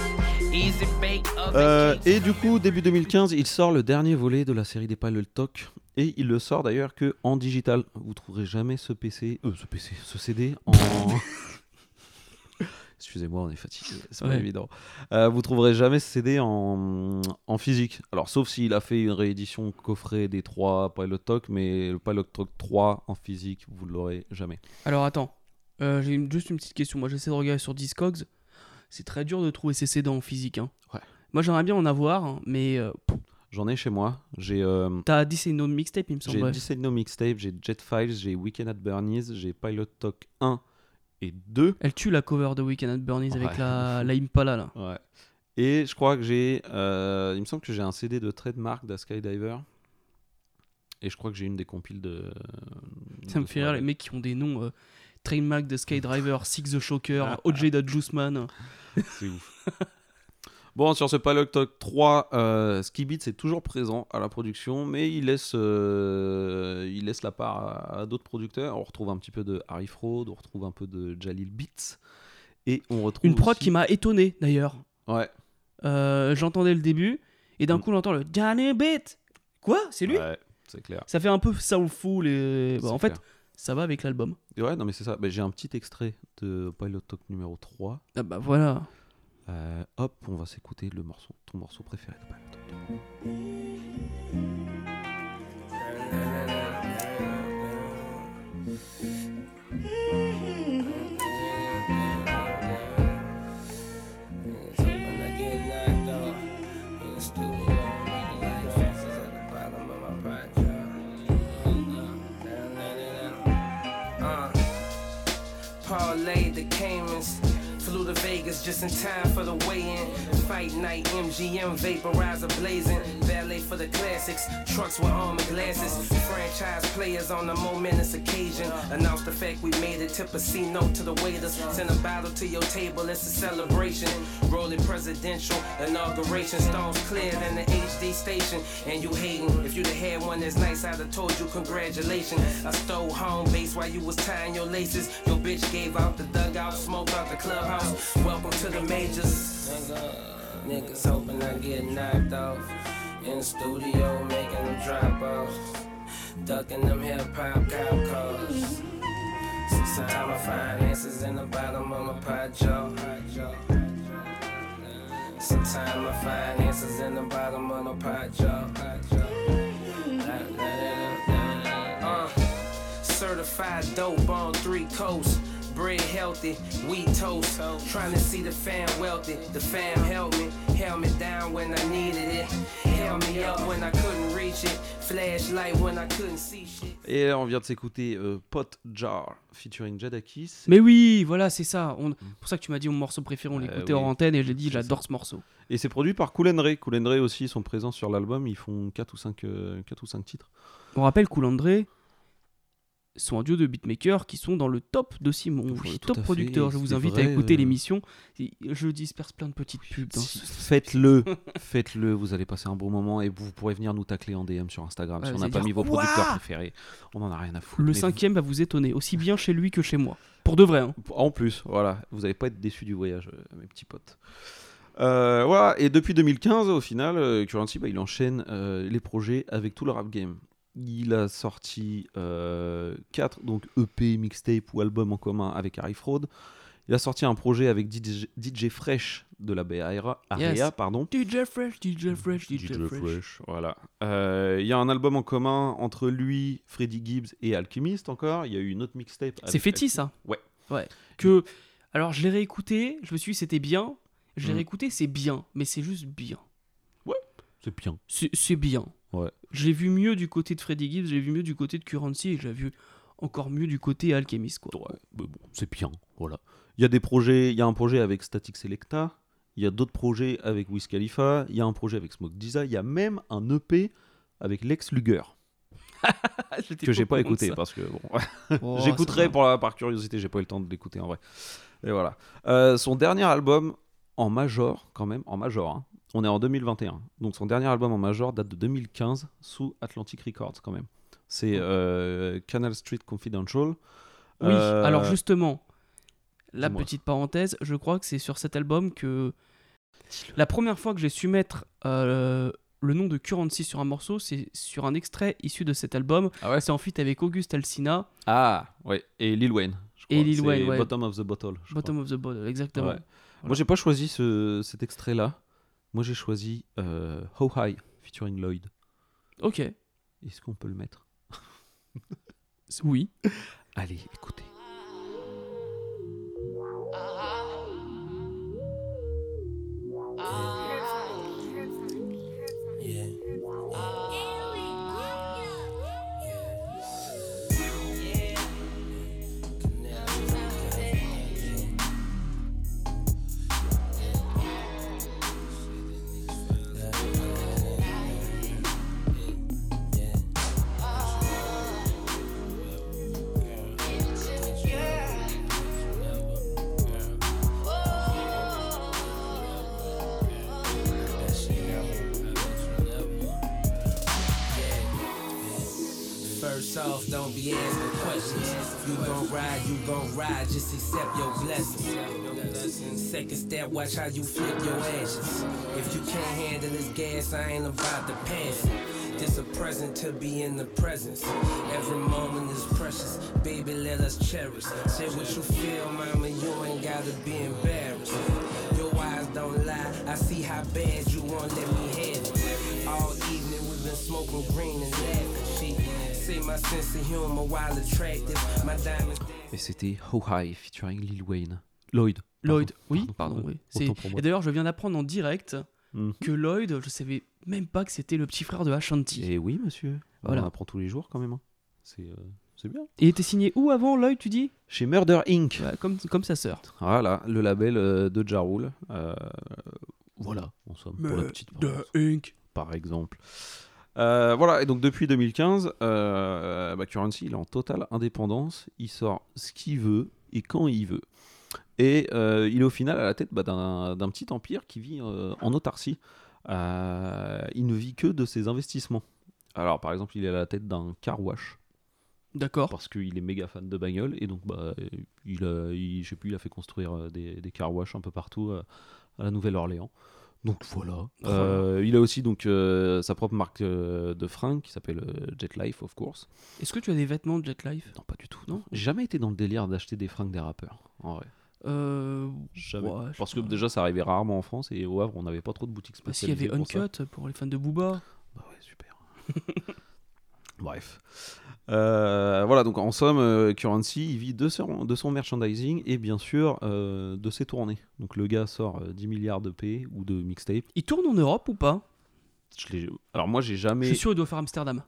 Easy bake the Euh, et du coup, début 2015, il sort le dernier volet de la série des Pilot Talk. Et il le sort d'ailleurs que en digital. Vous trouverez jamais ce PC, euh, ce PC, ce CD en. Excusez-moi, on est fatigué, c'est pas évident. Euh, vous trouverez jamais ce CD en, en physique. Alors, sauf s'il a fait une réédition coffret des trois Pilot Talk, mais le Pilot Talk 3 en physique, vous l'aurez jamais. Alors attends, Euh, j'ai juste une petite question. Moi j'essaie de regarder sur Discogs. C'est très dur de trouver ces CD en physique. hein. Ouais. Moi j'aimerais bien en avoir, hein, mais euh, J'en ai chez moi. J'ai. euh, t'as autre mixtape, il me J'ai semble. ouais. Disney No Mixtape, j'ai Jet Files, j'ai Weekend at Bernie's, j'ai Pilot Talk 1 et 2. Elle tue la cover de Weekend at Bernie's avec la, la Impala là. Ouais. Et je crois que j'ai. euh, il me semble que j'ai un CD de Trademark de Skydiver. Et je crois que j'ai une des compiles de. Ça me fait rire les mecs qui ont des noms. Euh, Trainmack de Skydriver, Six the Ah. Shocker, OJ da Juiceman. C'est ouf. Bon, sur ce Pilot Talk 3, euh, Ski Beats est toujours présent à la production, mais il laisse, euh, il laisse la part à, à d'autres producteurs. On retrouve un petit peu de Harry Fraud, on retrouve un peu de Jalil Beats. Et on retrouve. Une prod aussi- qui m'a étonné d'ailleurs. Ouais. Euh, J'entendais le début et d'un Mm. coup j'entends le Johnny Beat. Quoi? C'est lui? Ouais, c'est clair. Ça fait un peu soulful et bah, C'est en fait ça va avec l'album. Ouais, non, mais c'est ça. Bah, j'ai un petit extrait de Pilot Talk numéro 3. Ah bah voilà. Euh, hop, on va s'écouter le morceau, ton morceau préféré de Parlay. Just in time for the weigh-in. Fight night, MGM vaporizer blazing. Ballet for the classics. Trucks with armored glasses. Franchise players on a momentous occasion. Announce the fact we made it. Tip a C note to the waiters. Send a bottle to your table. It's a celebration. Rolling presidential inauguration. Stones clear than the HD station. And you hating. If you'd have had one that's nice, I'd have told you congratulations. I stole home base while you was tying your laces. Your bitch gave out the dugout, smoke out the clubhouse. Welcome to the majors. Niggas hoping I get knocked off. In the studio making them drop offs. Ducking them hip hop cop. Sometimes I find answers in the bottom of my pie jar. Sometimes I find answers in the bottom of my jar. Uh, certified dope on three coasts. Bread healthy, we toast. Trying to see the fam wealthy. The fam me, held me down when I needed it. Held me up when I couldn't reach it. Flashlight when I couldn't see shit. Et on vient de s'écouter euh, Pot Jar featuring Jadakis. Mais oui, voilà, c'est ça. On... pour ça que tu m'as dit mon morceau préféré, on Euh, l'écoutait oui. hors antenne et j'ai dit C'est j'adore ce morceau. Et c'est produit par Cool and Ray. Cool and Ray aussi ils sont présents sur l'album. Ils font 4 ou 5, euh, ou titres. On rappelle Cool André sont un duo de beatmakers qui sont dans le top de Simon, Oui, top producteur. Je vous invite vrai, à écouter euh. l'émission. Je disperse plein de petites pubs. dans ce- Faites-le, faites-le, vous allez passer un bon moment et vous pourrez venir nous tacler en DM sur Instagram Ouais, si on n'a pas mis vos producteurs préférés. On en a rien à foutre. Le cinquième va vous étonner, aussi bien chez lui que chez moi. Pour de vrai. hein. En plus, voilà, vous n'allez pas être déçus du voyage, euh, mes petits potes. Euh, voilà, et depuis 2015, au final, euh, Currency, bah, il enchaîne euh, les projets avec tout le rap game. Il a sorti 4 donc EP, mixtape ou album en commun avec Harry Fraud. Il a sorti un projet avec DJ, DJ Fresh de la Bay Area, Yes. pardon. DJ Fresh, DJ Fresh, DJ, Fresh. voilà. Euh, Il y a un album en commun entre lui, Freddie Gibbs et Alchemist encore. Il y a eu une autre mixtape. C'est fétis ça Ouais. Ouais. Que... Alors je l'ai réécouté, je me suis dit c'était bien. Je l'ai Mhm. réécouté, c'est bien, mais c'est juste bien. C'est bien. C'est bien. Ouais. J'ai vu mieux du côté de Freddie Gibbs, j'ai vu mieux du côté de Currency et j'ai vu encore mieux du côté Alchemist quoi. Ouais, mais bon, c'est bien. Voilà. Il y a des projets. Il y a un projet avec Static Selecta. Il y a d'autres projets avec Wiz Khalifa. Il y a un projet avec Smoke Disa. Il y a même un EP avec Lex Luger que j'ai pas écouté parce que bon, Oh, j'écouterai pour la, par curiosité. J'ai pas eu le temps de l'écouter en vrai. Et voilà. Euh, son dernier album en major, quand même, en major. hein. On est en 2021. Donc son dernier album en major date de 2015 sous Atlantic Records quand même. C'est euh, Canal Street Confidential. Oui, Euh, alors justement, la petite parenthèse, je crois que c'est sur cet album que la première fois que j'ai su mettre euh, le nom de Currency sur un morceau, c'est sur un extrait issu de cet album. Ah ouais? C'est en feat avec Auguste Alsina, Ah, ouais. Et Lil Wayne. je Et. Lil Wayne, ouais. Bottom of the Bottle. Bottom of the Bottle, exactement. Ouais. Moi, j'ai pas choisi ce- cet extrait-là. Moi, j'ai choisi euh, How High featuring Lloyd. Ok, Est-ce qu'on peut le mettre? Oui. Allez, écoutez. Be asking questions. You gon' ride, you gon' ride, just accept your blessings. Second step, watch how you flip your ashes. If you can't handle this gas, I ain't about to pass it. This a present to be in the presence. Every moment is precious. Baby, let us cherish. Say what you feel, mama, you ain't gotta be embarrassed. Your eyes don't lie. I see how bad you won't let me have it. All evening we've been smoking green Et c'était How High featuring Lil Wayne. Lloyd. Lloyd, Pardon, oui, pardon, pardon, oui. Et d'ailleurs, je viens d'apprendre en direct Mhm. que Lloyd, je savais même pas que c'était le petit frère de Ashanti. Et oui, monsieur. Voilà. On apprend tous les jours quand même. hein. C'est euh, c'est bien. Et il était signé où avant Lloyd, tu dis? Chez Murder Inc. Ouais, comme, comme sa sœur. Voilà, le label euh, de Ja Rule. Euh, voilà, en somme, pour la petite parenthèse. Inc. par exemple. Euh, voilà, et donc depuis 2015, euh, bah, Currency, il est en totale indépendance. Il sort ce qu'il veut et quand il veut. Et euh, il est au final à la tête bah, d'un petit empire qui vit euh, en autarcie. Euh, il ne vit que de ses investissements. Alors, par exemple, il est à la tête d'un car wash D'accord. parce qu'il est méga fan de bagnole et donc bah, il, a, il, je sais plus, il a fait construire euh, des, des car wash un peu partout euh, à la Nouvelle-Orléans. Donc voilà. Euh, il a aussi donc euh, sa propre marque euh, de fringues qui s'appelle euh, Jet Life, of course. Est-ce que tu as des vêtements de Jet Life? Non, pas du tout. Non? J'ai jamais été dans le délire d'acheter des fringues des rappeurs. En vrai. euh, Jamais. Ouais, Parce que déjà, ça arrivait rarement en France et au Havre, on n'avait pas trop de boutiques bah, S'il y spécialisées. avait pour ça. Uncut pour les fans de Booba. Bah ouais, super. Bref. Euh, voilà, donc en somme, euh, Currency, il vit de son, de son merchandising et bien sûr euh, de ses tournées. Donc le gars sort euh, 10 milliards de P ou de mixtape. Il tourne en Europe ou pas? Je Alors moi, j'ai Je jamais. suis sûr qu'il doit faire Amsterdam.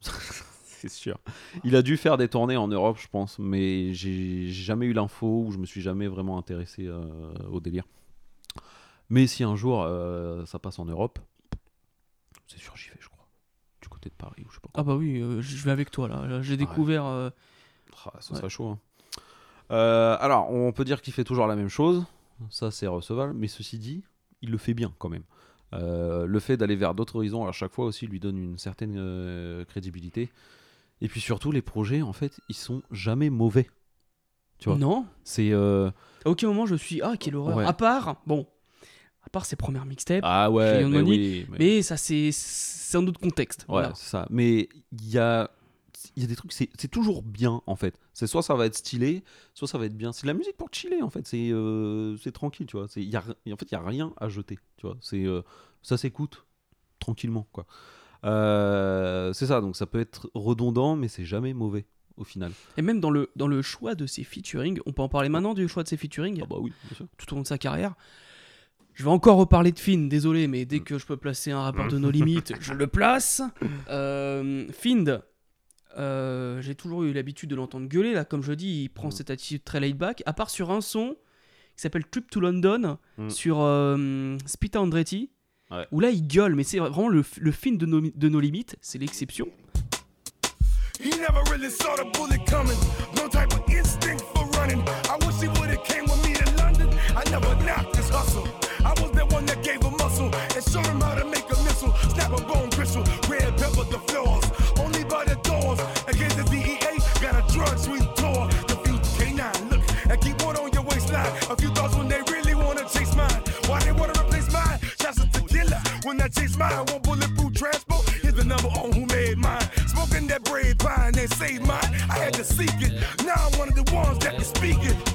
C'est sûr. Il a dû faire des tournées en Europe, je pense, mais j'ai jamais eu l'info ou je me suis jamais vraiment intéressé euh, au délire. Mais si un jour ça passe en Europe, c'est sûr, j'y vais, je côté de Paris ou je sais pas quoi. Ah bah oui, euh, je vais avec toi là. J'ai découvert. euh, Ah, ça serait chaud. hein. Euh, alors, on peut dire qu'il fait toujours la même chose. Ça, c'est recevable. Mais ceci dit, il le fait bien quand même. Euh, le fait d'aller vers d'autres horizons à chaque fois aussi lui donne une certaine euh, crédibilité. Et puis surtout, les projets, en fait, ils sont jamais mauvais. Tu vois? Non. C'est. euh, À aucun moment je suis. Ah, quelle horreur. Ouais. À part. Bon. À part ses premières mixtapes. Ah ouais, Young mais Money, oui, mais- Mais ça, c'est c'est un autre contexte. Ouais, Voilà. c'est ça. Mais il y a, il y a des trucs, c'est c'est toujours bien en fait. C'est soit ça va être stylé, soit ça va être bien. C'est de la musique pour chiller en fait. C'est euh, c'est tranquille, tu vois. C'est- Y a, en fait, il y a rien à jeter, tu vois. C'est euh, ça s'écoute tranquillement, quoi. Euh, c'est ça. Donc ça peut être redondant, mais c'est jamais mauvais au final. Et même dans le, dans le choix de ses featuring, on peut en parler maintenant du choix de ses featuring, Ah bah oui, bien sûr. tout au long de sa carrière. Je vais encore reparler de Finn, désolé, mais Mm. dès que je peux placer un rapport de nos limites, je le place. Euh, Find, euh, j'ai toujours eu l'habitude de l'entendre gueuler, là, comme je dis, il prend Mm. cette attitude très laid back, à part sur un son qui s'appelle Trip to London, Mm. sur euh, Spita Andretti, Ouais. où là il gueule, mais c'est vraiment le, le Find de nos, de nos limites, c'est l'exception. He never really saw the bullet coming. No type of instinct for running. I wish he would've came with me to London. I never knocked his hustle. Showed him how to make a missile. Snap a bone crystal, red pepper the floors. Only by the doors. Against the DEA, got a drug sweet tour. The future K9, look, and keep one on your waistline. A few thoughts when they really wanna chase mine. Why they wanna replace mine? Shots of tequila. When I chase mine, one bulletproof transport. Here's the number on who made mine. Smoking that bread pine, they saved mine. I had to seek it. Now I'm one of the ones that can speak it.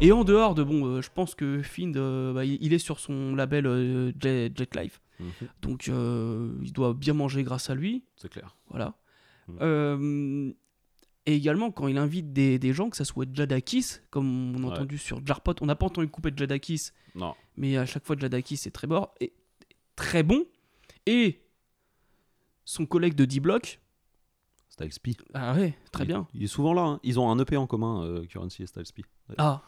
Et en dehors de, bon, euh, je pense que Find, euh, bah, il, est sur son label euh, Jet, Jet Life, Mhm. donc euh, il doit bien manger grâce à lui. C'est clair. Voilà. Mm. Euh, et également, quand il invite des, des gens, que ça soit Jadakis, comme on a Ouais. entendu sur Jarpot, on n'a pas entendu couper de Jadakis, Non. mais à chaque fois Jadakis est très bon, et très bon. Et son collègue de D-Block, Styles P. ah ouais, très Il- bien. Il est souvent là. hein. Ils ont un EP en commun, euh, Currency et Styles P. Ah,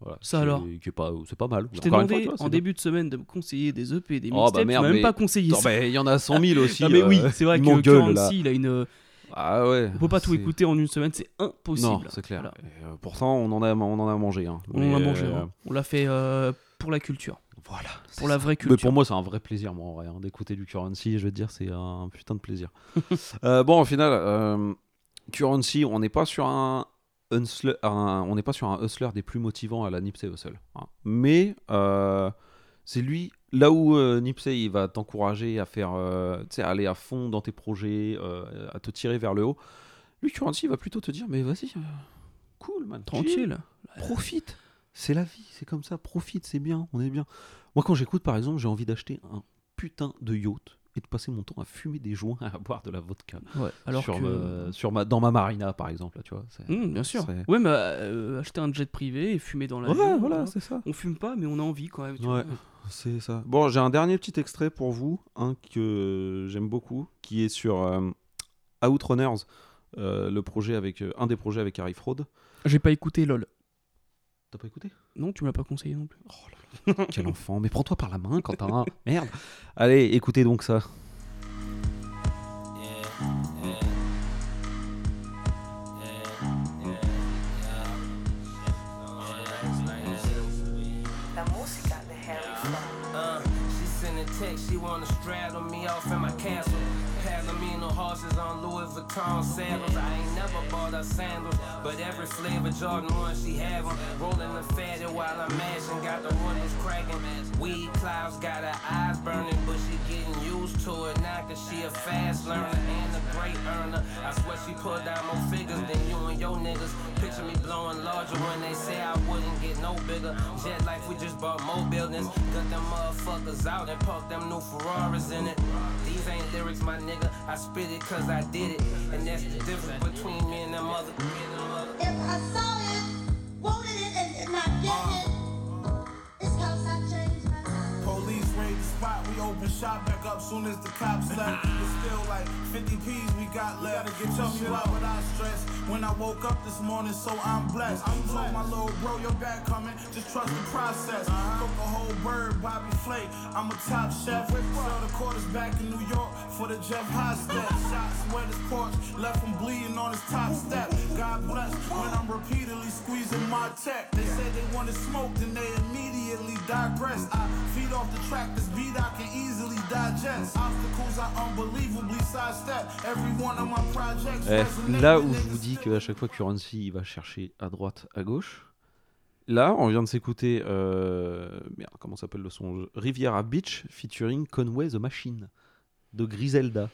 Voilà. Ça alors pas, c'est pas mal. je t'ai demandé fois, en bien. début de semaine de me conseiller des EP, des Oh, bah mixtapes, tu m'as même mais- pas conseillé Non, mais il y en a 100 000 aussi. Ah mais oui, euh, c'est vrai que. Currency, il a une... Ah ouais. On peut pas tout écouter en une semaine, c'est impossible. Non, c'est clair. Voilà. Euh, pourtant, on en a, on en a mangé. hein. On Mais, l'a mangé, euh, hein. on l'a fait euh, pour la culture, Voilà. pour la vraie Mais culture. pour moi, c'est un vrai plaisir, moi, en vrai, hein, d'écouter du Currency. Je veux dire, c'est un putain de plaisir. Euh, bon, au final, euh, Currency, on n'est pas sur un, hustler- un- on n'est pas sur un hustler des plus motivants à la Nipsey Hussle. hein. Mais euh, c'est lui, là où euh, Nipsey il va t'encourager à faire, euh, aller à fond dans tes projets, à te tirer vers le haut. Lui, Currency, il va plutôt te dire, mais vas-y, cool, man. Tranquille. Profite. C'est la vie, c'est comme ça. Profite, c'est bien, on est bien. Moi, quand j'écoute, par exemple, j'ai envie d'acheter un putain de yacht et de passer mon temps à fumer des joints, à boire de la vodka. Ouais, alors sur, que... me- sur ma, dans ma marina, par exemple, là, tu vois. c'est- Hum, bien sûr. c'est- Ouais, mais euh, acheter un jet privé et fumer dans la Ouais, voilà, c'est ça. On fume pas, mais on a envie quand même. tu Ouais. vois. C'est ça. Bon, j'ai un dernier petit extrait pour vous, un que j'aime beaucoup, qui est sur euh, Outrunners, euh, le projet avec, euh, un des projets avec Harry Fraud. J'ai pas écouté LOL. T'as pas écouté? Non, tu me l'as pas conseillé non plus. Quel enfant Mais prends-toi par la main, Quentin. Merde. Allez, écoutez donc ça. Uh, she wanna straddle me off in my castle. Horses on Louis Vuitton sandals. I ain't never bought her sandals, but every flavor Jordan 1 she have 'em. Rolling the fatty while I'm mashing, got the windows cracking. Weed clouds got her eyes burning, but she getting used to it now cause she a fast learner and a great earner. I swear she put down more figures than you and your niggas. Picture me blowing larger when they say I wouldn't get no bigger. Jet life, we just bought more buildings. Got them motherfuckers out and parked them new Ferraris in it. These ain't lyrics, my nigga. I spit it cause I did it. And that's the difference between me and them other. If I saw it, wanted it, and did not get it, open shop back up soon as the cops left. It's still like 50 P's we got left. Gotta get Tell me why would I stress when I woke up this morning, so I'm blessed. I'm told my little bro, your back coming, just trust the process. Uh-huh. Cook a whole bird, Bobby Flake, I'm a top chef. Sell the quarters back in New York for the Jeff Hostet. Shots wet his porch, left him bleeding on his top step. God bless when I'm repeatedly squeezing my tech. They said they wanted smoke, then they immediately digress. I feed off the track, this beat I Eh, là où je vous dis qu'à chaque fois Currency il va chercher à droite, à gauche, là on vient de s'écouter, euh, merde, comment s'appelle le son? Riviera Beach featuring Conway the Machine de Griselda.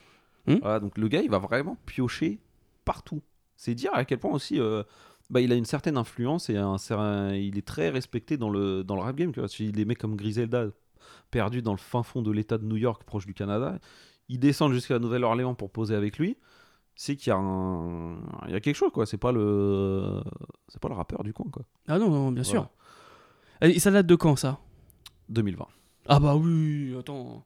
Hmm? Voilà, donc le gars il va vraiment piocher partout. C'est dire à quel point aussi euh, bah, il a une certaine influence et un, il est très respecté dans le, dans le rap game. Tu vois. Si les mecs comme Griselda, perdus dans le fin fond de l'état de New York, proche du Canada, ils descendent jusqu'à la Nouvelle-Orléans pour poser avec lui c'est qu'il y a un il y a quelque chose quoi c'est pas le c'est pas le rappeur du coin quoi Ah non, non, bien sûr. Voilà. Et ça date de quand ça? 2020 Ah bah oui, attends.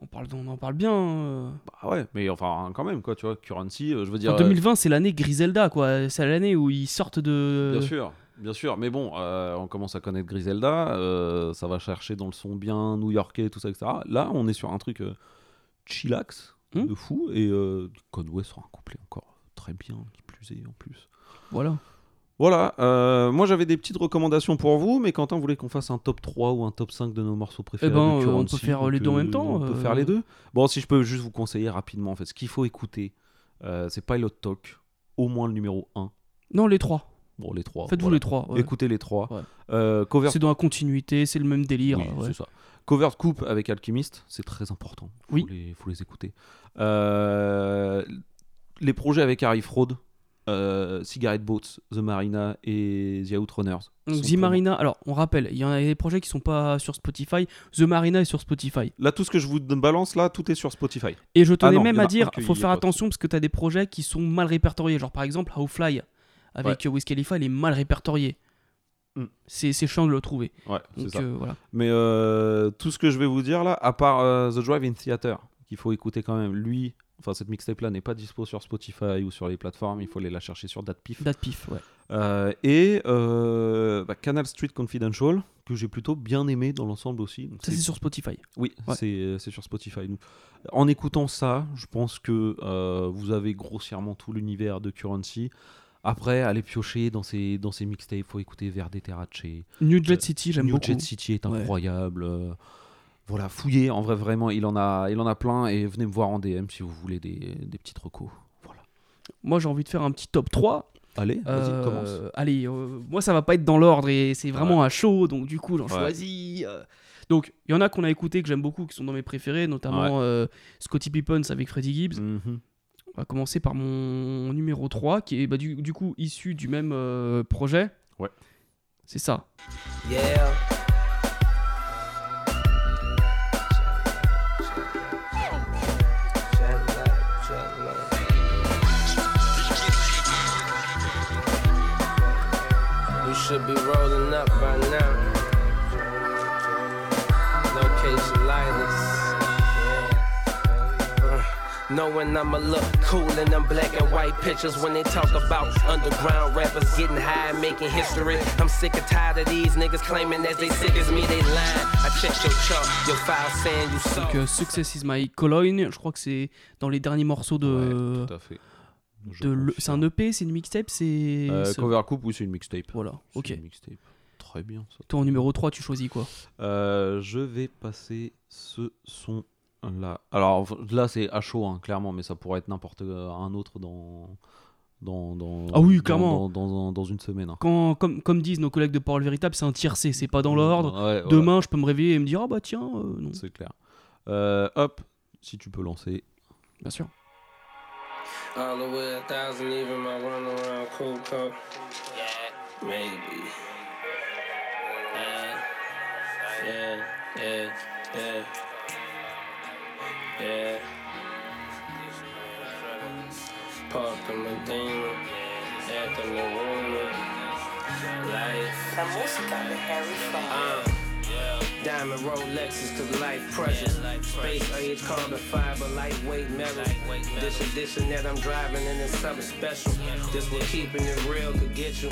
On, parle, on en parle bien. euh. bah ouais mais enfin quand même quoi tu vois Currency euh, je veux dire En 2020, c'est l'année Griselda, quoi. C'est l'année où ils sortent de. euh, bien sûr bien sûr mais bon euh, on commence à connaître Griselda euh, ça va chercher dans le son bien new-yorkais tout ça etc là on est sur un truc euh, chillax Hmm. de fou et euh, Conway sera un couplet encore très bien qui plus est en plus Voilà. Voilà, moi j'avais des petites recommandations pour vous, mais Quentin voulait qu'on fasse un top 3 ou un top 5 de nos morceaux préférés. Eh ben, on peut faire les deux en même temps, On peut faire les deux. Bon, si je peux juste vous conseiller rapidement, en fait, ce qu'il faut écouter, c'est Pilot Talk, au moins le numéro 1. Non, les trois. Bon, les trois. Faites-vous voilà. les trois. ouais. Écoutez les trois. Ouais. Euh, cover... C'est dans la continuité, c'est le même délire. Oui, ouais. c'est ça. Cover coupe avec Alchemist, c'est très important. Faut Oui. Les, faut les écouter. Euh, les projets avec Harry Fraud, euh, Cigarette Boats, The Marina et The Outrunners. Donc, The Marina, alors on rappelle, il y en a des projets qui sont pas sur Spotify. The Marina est sur Spotify. Là, tout ce que je vous balance, là, tout est sur Spotify. Et je tenais Ah non, même il à dire, qui faut faire attention parce que tu as des projets qui sont mal répertoriés. Genre par exemple, How Fly avec Wiz Khalifa, il est mal répertorié. Mm. C'est chiant de le trouver. Ouais, Donc ça. euh, voilà. Mais euh, tout ce que je vais vous dire là, à part euh, The Drive-In Theater, qu'il faut écouter quand même, lui, enfin cette mixtape là n'est pas dispo sur Spotify ou sur les plateformes, il faut aller la chercher sur Datpif. Datpif, ouais. Euh, et euh, bah, Canal Street Confidential, que j'ai plutôt bien aimé dans l'ensemble aussi. Donc Ça c'est sur Spotify. Oui, Ouais. c'est c'est sur Spotify. Donc, en écoutant ça, je pense que euh, vous avez grossièrement tout l'univers de Currency. Après, allez piocher dans ces, dans ces mixtapes, faut écouter Verde Terrace. New Jet City, j'aime New beaucoup. Jet City est Ouais. incroyable. euh, voilà, fouillez, en vrai, vraiment, il en a, il en a plein. Et venez me voir en DM si vous voulez des, des petites recos. Voilà. Moi j'ai envie de faire un petit top 3. Allez, vas-y, Euh, commence. Allez, euh, moi ça va pas être dans l'ordre et c'est vraiment à chaud, donc du coup j'en Ouais. choisis. euh. Donc il y en a qu'on a écouté que j'aime beaucoup, qui sont dans mes préférés, notamment euh, Scotty Pippens avec Freddie Gibbs. Mhm. On va commencer par mon numéro 3, qui est bah, du, du coup issu du même euh, projet. Ouais. C'est ça. Yeah. Should be rolling up by now. Knowing I'ma look cool in them black and white pictures when they talk about underground rappers getting high, making history. I'm sick and tired of these niggas claiming as they sick as me, they lying. I checked your chart, your file saying you saw. Donc euh, Success is my Cologne, je crois que c'est dans les derniers morceaux de. Ouais, tout à fait. Je de le- confirme. c'est un EP, c'est une mixtape, c'est. Euh, Cover Coupe, oui, c'est une mixtape. Voilà, ok. une mixtape. Très bien, ça. Toi en numéro 3, tu choisis quoi? Euh, je vais passer ce son Là, alors là c'est à chaud, hein, clairement, mais ça pourrait être n'importe euh, un autre dans. Dans, dans, Ah oui, clairement. Dans, dans- dans une semaine. hein. Quand, comme, comme disent nos collègues de Parole Véritable, c'est un tiercé, c'est pas dans l'ordre. Ouais, Demain, je peux me réveiller et me dire, ah bah tiens, euh, non. c'est clair. Euh, hop, si tu peux lancer. Bien sûr. All the way a thousand, even my run around cool cup. Maybe. Yeah, yeah, yeah, yeah. Yeah. Parked in Medina, at the Marina. Life. La música de Harry Fraud. Diamond Rolexes, cause life precious. Space age carbon fiber, lightweight metal. This edition that I'm driving and it's something special. This what keeping it real could get you.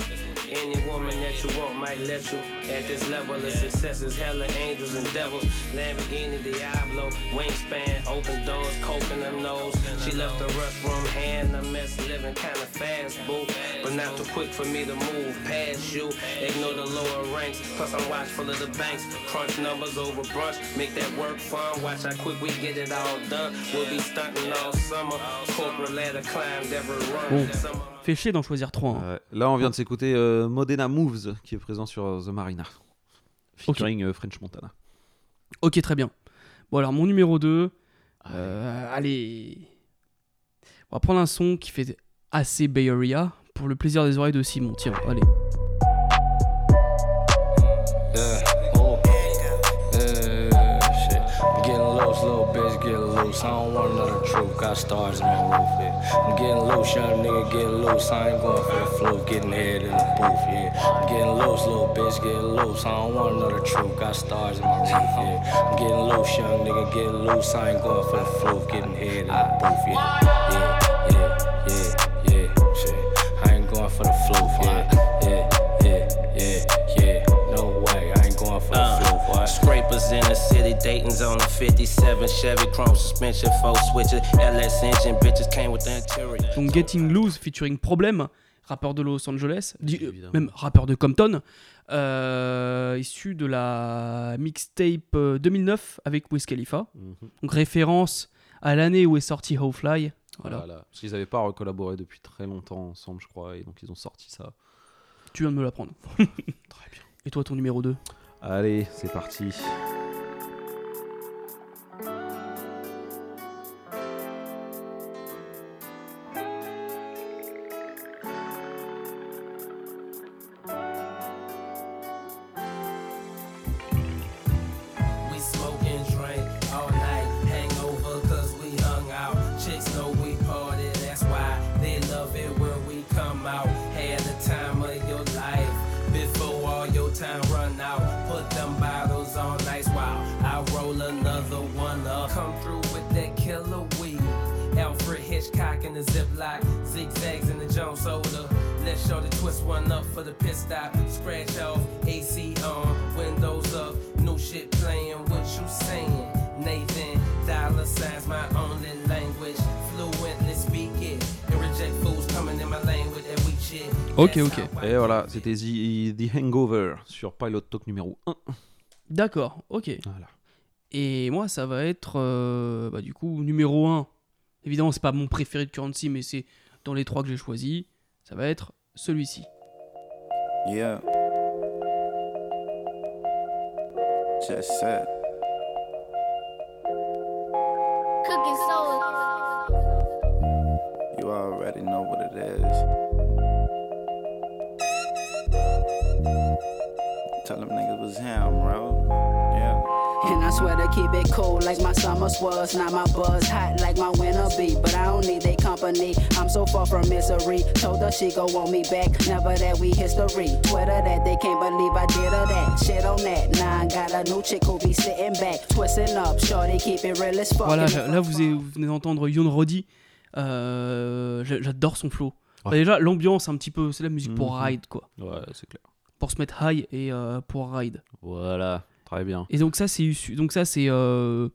Any woman that you want might let you. At this level of success is hella angels and devils. Lamborghini Diablo, wingspan, open doors, coke in them nose. She left the restroom, hand a mess, living kinda fast, boo. But not too quick for me to move past you. Ignore the lower ranks, plus I'm watchful of the banks. Crunch numbers over brunch, make that work fun. Watch how quick we get it all done. We'll be stunting all summer. Corporate ladder climbed every run. Bon. Fait chier d'en choisir trois. hein. Euh, là, on vient de s'écouter euh, Modena Moves qui est présent sur euh, The Marina. Featuring euh, French Montana. Ok, très bien. Bon, alors, mon numéro 2. allez. On va prendre un son qui fait assez Bay Area pour le plaisir des oreilles de Simon. Tiens, allez. Little bitch, getting loose. I don't want another truth, got stars in my roof, yeah. I'm getting loose, young nigga, getting loose. I ain't going for the flu, getting head in the booth, yeah. I'm getting loose, little bitch, getting loose. I don't want another truth, got stars in my roof, yeah. I'm getting loose, young nigga, getting loose. I ain't going for the flu, getting head in the booth, yeah. Yeah, yeah, yeah, yeah, shit. I ain't going for the flu, yeah. Yeah, yeah, yeah, yeah. No way, I ain't going for the uh. flu, boy. Scrapers in the city, Dayton's on the 57 Chevy Chrome suspension, four switches, LS engine, bitches came with the interior. Donc Getting Loose featuring Problem, rappeur de Los Angeles, euh, même rappeur de Compton, euh, issu de la mixtape euh, 2009 avec Wiz Khalifa. Mhm. Donc référence à l'année où est sorti How Fly. Voilà. Voilà. Parce qu'ils n'avaient pas collaboré depuis très longtemps ensemble, je crois, et donc ils ont sorti ça. Tu viens de me l'apprendre. Très bien. Et toi, ton numéro 2 Allez, c'est parti. Ok, ok. Et voilà, c'était The, The Hangover sur Pilot Talk numéro 1. D'accord, ok. Voilà. Et moi, ça va être, euh, bah, du coup, numéro 1. Évidemment, c'est pas mon préféré de Currency, mais c'est dans les trois que j'ai choisis. Ça va être celui-ci. Yeah. Just said. Cooking soul. Tell them niggas was him, bro. Yeah. And I swear to keep it cool like my summers was. Now my buzz hot like my winter be. But I don't need they company. I'm so far from misery. Told her she go want me back. Never that we history. Twitter that they can't believe I did her that. Shit on that. Now I got a new chick who be sitting back. Twisting up. Shorty keep it real as fuck. Voilà, là, là, vous, avez- vous venez d'entendre Yon Roddy. Euh, j'a- J'adore son flow. Ouais. Bah, déjà, l'ambiance, un petit peu, c'est la musique pour Mhm. ride, quoi. Ouais, c'est clair. Pour se mettre high et euh, pour ride. Voilà, très bien. Et donc ça, c'est issu- donc ça, c'est euh,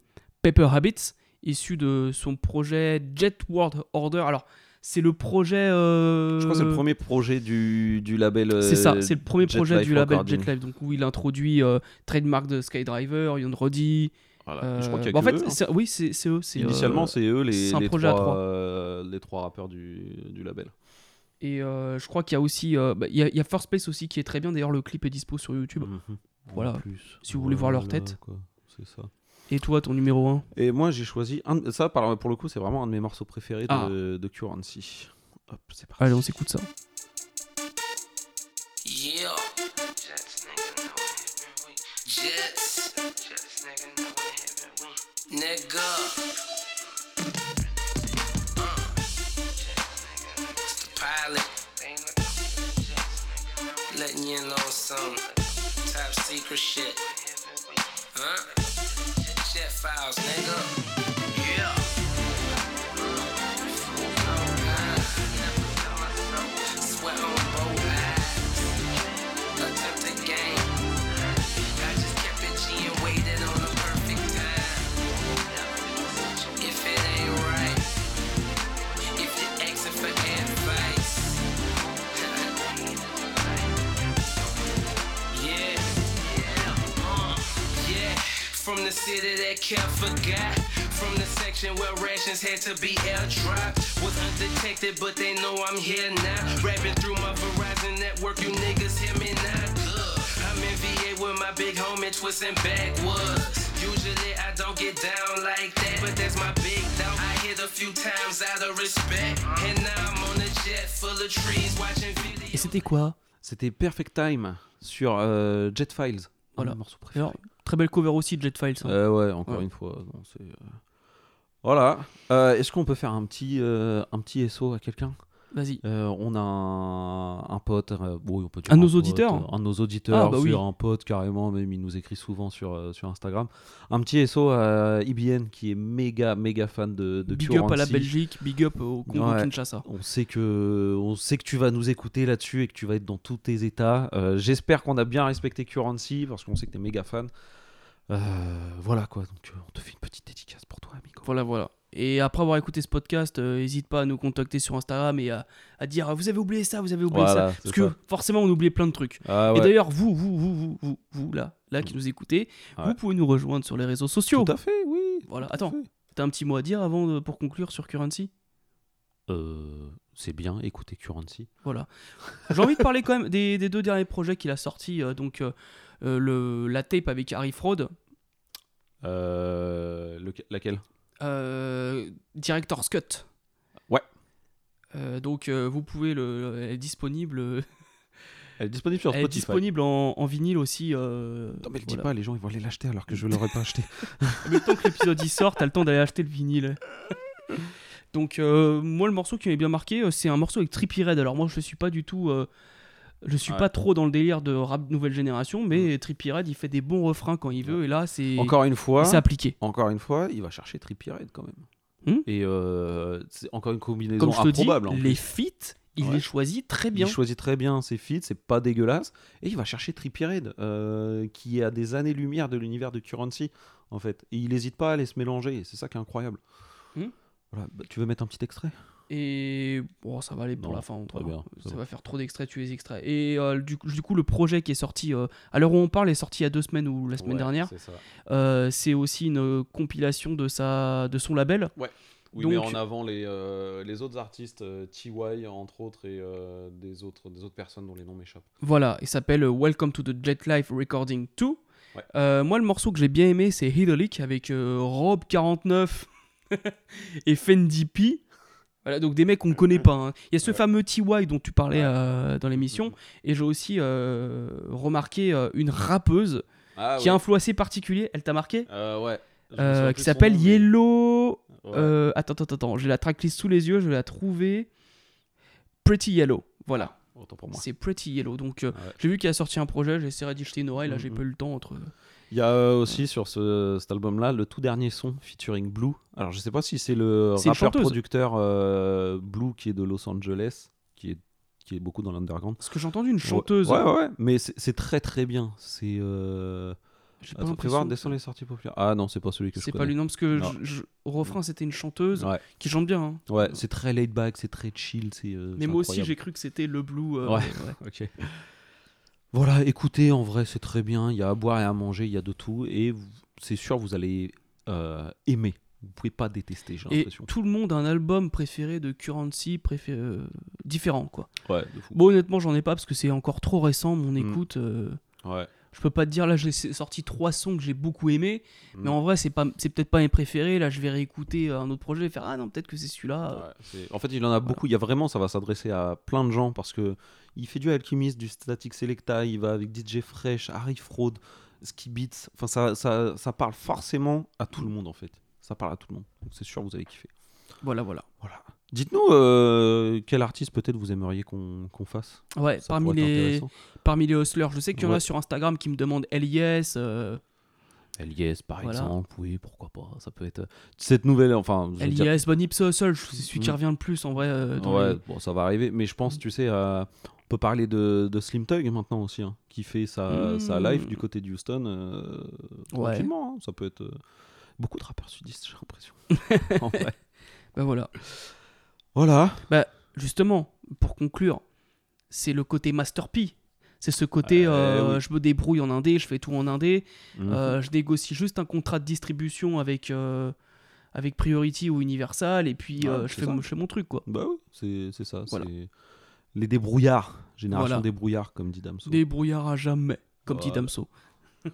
Paper Habits, issu de son projet Jet World Order. Alors, c'est le projet. euh, Je crois que c'est le premier projet du, du label. euh, C'est ça, c'est le premier Jet projet Life du label. Jet Life, donc où il introduit euh, trademark de Skydriver, Yon Roddy, Voilà. Je crois qu'il y a bah, en fait, eux, hein. oui, c'est eux. c'est, Initialement, euh, c'est eux les, c'est un les, projet à trois, trois. euh, les trois rappeurs du, du label. Et euh, je crois qu'il y a aussi. euh, bah, Il y, a- il y a First Place aussi qui est très bien. D'ailleurs, le clip est dispo sur YouTube. Mhm. Voilà. Plus. Si vous voulez voir leur tête. quoi. C'est ça. Et toi, ton numéro 1 Et moi, j'ai choisi. Un, de- ça, par- pour le coup, c'est vraiment un de mes morceaux préférés de, Ah. de Currency. Hop, c'est parti. Allez, on s'écoute ça. Yeah. Jets. Jets, nigga, Letting you know some top secret shit. Huh? Jet files, nigga. From the city that kept forgot. From the section where rations had to be airdropped. Was undetected, but they know I'm here now. Rapping through my Verizon network, you niggas hear me now. Good. I'm in VA with my big homie twisting backwoods. Usually I don't get down like that, but that's my big dog. I hit a few times out of respect. And now I'm on a jet full of trees watching videos. Et c'était quoi C'était Perfect Time sur euh, Jet Files. Voilà. Un morceau préféré. Alors, très belle cover aussi de Jet Files. hein. Euh, ouais, encore Ouais. une fois. euh, Voilà. Euh, Est-ce qu'on peut faire un petit, euh, un petit SO à quelqu'un? Vas-y. Euh, on a un, un pote, euh, bon, on peut dire Un de nos auditeurs Un de nos auditeurs, Ah, bah oui. un pote carrément, même il nous écrit souvent sur, euh, sur Instagram. Un petit SO à IBN qui est méga, méga fan de, de Big up à la. Belgique, big up au Congo Ouais. Kinshasa. On sait que on sait que tu vas nous écouter là-dessus et que tu vas être dans tous tes états. J'espère qu'on a bien respecté Currency parce qu'on sait que t'es méga fan. Euh, voilà quoi. Donc euh, on te fait une petite dédicace pour toi, amigo. Voilà, voilà. Et après avoir écouté ce podcast, n'hésite pas à nous contacter sur Instagram et à, à dire ah, vous avez oublié ça, vous avez oublié Voilà, ça. Parce que ça. forcément, on oubliait plein de trucs. Ah Et d'ailleurs, vous, vous, vous, vous, vous, vous, là, là qui nous écoutez, Ouais. vous pouvez nous rejoindre sur les réseaux sociaux. Tout à fait, oui. Voilà, attends, t'as un petit mot à dire avant de- pour conclure sur Currency? Euh, c'est bien, écoutez Currency. Voilà. J'ai envie de parler quand même des, des deux derniers projets qu'il a sortis. euh, donc, euh, euh, le, la tape avec Harry Fraud, Euh, laquelle euh, Director's Cut. Ouais. Euh, donc, euh, vous pouvez le. Elle est disponible. euh, Elle est disponible sur Elle est Spotify. disponible en, en vinyle aussi. euh, Non mais le dis voilà. pas, les gens ils vont aller l'acheter alors que je l'aurais pas acheté. Mais temps que l'épisode y sort, t'as le temps d'aller acheter le vinyle. Donc, euh, moi, le morceau qui m'avait bien marqué, euh, c'est un morceau avec Trippie Red. Alors, moi, je suis pas du tout. euh, je suis Ouais. pas trop dans le délire de rap nouvelle génération, mais Trippie Red, il fait des bons refrains quand il veut, et là, c'est. Encore une fois, c'est appliqué. encore une fois, il va chercher Trippie Red quand même. Hmm Et euh, c'est encore une combinaison Comme je te dis, improbable. en les feats, il Ouais. les choisit très bien. Il choisit très bien ses feats, c'est pas dégueulasse. Et il va chercher Trippie Red, euh, qui est à des années-lumière de l'univers de Currency, en fait. Et il n'hésite pas à aller se mélanger, c'est ça qui est incroyable. Hmm. Voilà, bah, tu veux mettre un petit extrait? Et bon, ça va aller pour Non, la fin. très bien, ça va. faire trop d'extraits, tu les extraits. Et euh, du, coup- du coup, le projet qui est sorti, euh, à l'heure où on parle, est sorti il y a deux semaines ou la semaine Ouais, dernière. c'est ça. Euh, c'est aussi une euh, compilation de, sa, de son label. Oui, Donc- mais en avant les, euh, les autres artistes, euh, TY entre autres, et euh, des, autres, des autres personnes dont les noms m'échappent. Voilà, il s'appelle Welcome to the Jet Life Recording 2. Ouais. Euh, moi, le morceau que j'ai bien aimé, c'est Hidolic avec euh, Rob49 et Fendi P. Voilà, donc des mecs qu'on ne connaît pas. hein. Il y a ce fameux TY dont tu parlais euh, dans l'émission. Et j'ai aussi euh, remarqué euh, une rappeuse Ah, qui a un flow assez particulier. Elle t'a marqué? Ouais. Je Qui son s'appelle Yellow. Ouais. Attends, attends, attends. J'ai la tracklist sous les yeux. Je vais la trouver. Pretty Yellow. Voilà. C'est Pretty Yellow. Donc, Ouais. j'ai vu qu'il a sorti un projet. J'essaierai d'y jeter une oreille. Là, j'ai Mhm. pas eu le temps entre. Il y a aussi sur ce, cet album-là le tout dernier son featuring Blue. Alors je sais pas si c'est le chanteuse. rappeur-producteur euh, Blue qui est de Los Angeles, qui est, qui est beaucoup dans l'underground. Parce que j'ai entendu une chanteuse. Ouais, ouais, ouais, mais c'est très très bien. C'est. Euh... J'ai pas Attends, fais l'impression voir, que- descends les sorties populaires. Ah non, c'est pas celui que je C'est pas lui, non, parce que Non. je- je- au refrain, c'était une chanteuse Ouais, qui chante bien. hein. ouais c'est très laid back, c'est très chill. c'est, euh, Mais moi aussi, j'ai cru que c'était le blue. euh, Ouais. ouais. Ok. Voilà, écoutez, en vrai, c'est très bien. Il y a à boire et à manger, il y a de tout. Et c'est sûr, vous allez euh, aimer. Vous pouvez pas détester, j'ai Et l'impression. tout le monde a un album préféré de Currency préféré, euh, différent, quoi. Ouais, de fou. Bon, honnêtement, j'en ai pas parce que c'est encore trop récent, mon Mm. écoute. euh, Ouais. Je peux pas te dire, là, j'ai sorti trois sons que j'ai beaucoup aimés, Mm. mais en vrai, c'est pas, c'est peut-être pas mes préférés. Là, je vais réécouter un autre projet et faire Ah non, peut-être que c'est celui-là. Ouais, en fait, il en a beaucoup. Il y a vraiment, ça va s'adresser à plein de gens parce que il fait du Alchemist, du Static Selecta, il va avec DJ Fresh, Harry Fraud, Ski Beats. Enfin, ça, ça, ça parle forcément à tout le monde en fait. Ça parle à tout le monde. Donc c'est sûr, vous allez kiffer. Voilà, voilà. Voilà. Dites-nous euh, quel artiste peut-être vous aimeriez qu'on qu'on fasse? Ouais, Ça parmi les, parmi les hustlers, je sais qu'il y en a sur Instagram qui me demandent LIS. euh, Elias par Voilà. exemple, oui, pourquoi pas. Ça peut être cette nouvelle. Enfin, veux dire- LIS, Bon Ipso Hustle, c'est celui qui Mm. revient le plus en vrai. euh, dans ouais, les- bon, ça va arriver. Mais je pense, tu sais, peut parler de, de Slim Tug maintenant aussi, hein, qui fait sa, sa Mm. live du côté de Houston. euh, Ouais. tranquillement, hein, ça peut être. euh, beaucoup de rappeurs sudistes, j'ai l'impression. En vrai. Bah voilà. Voilà. Bah justement, pour conclure, c'est le côté Master P. C'est ce côté, euh, oui. je me débrouille en indé, je fais tout en indé. Euh, je négocie juste un contrat de distribution avec, euh, avec Priority ou Universal et puis euh, je, fais mon, je fais mon truc quoi. Bah oui, c'est c'est ça. Voilà. Les débrouillards. Génération Voilà. débrouillard, comme dit Damso. Débrouillard à jamais, comme dit Voilà. Damso.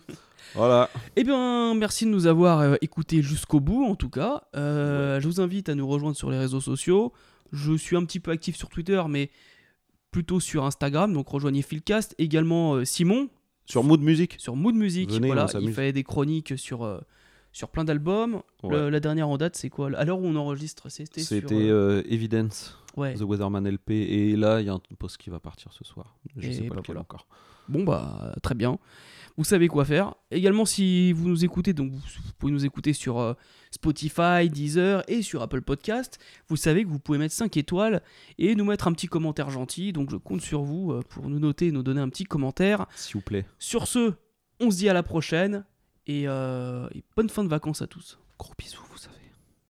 Voilà. Eh bien, merci de nous avoir euh, écoutés jusqu'au bout, en tout cas. Euh, Je vous invite à nous rejoindre sur les réseaux sociaux. Je suis un petit peu actif sur Twitter, mais plutôt sur Instagram. Donc rejoignez Philcast. Également euh, Simon. Sur Mood Music. Sur Mood Music. Venez, voilà, il fait des chroniques sur, sur plein d'albums. Ouais. La dernière en date, c'est quoi? À l'heure où on enregistre, c'était euh, euh, Evidence, Ouais. The Weatherman LP. Et là, il y a un post qui va partir ce soir. Je Et sais pas bah lequel voilà. encore. Bon bah très bien. Vous savez quoi faire. Également si vous nous écoutez, donc vous, vous pouvez nous écouter sur euh, Spotify, Deezer et sur Apple Podcast. Vous savez que vous pouvez mettre 5 étoiles et nous mettre un petit commentaire gentil. Donc je compte sur vous euh, pour nous noter et nous donner un petit commentaire. S'il vous plaît. Sur ce, on se dit à la prochaine et, euh, et bonne fin de vacances à tous. Gros bisous, vous savez.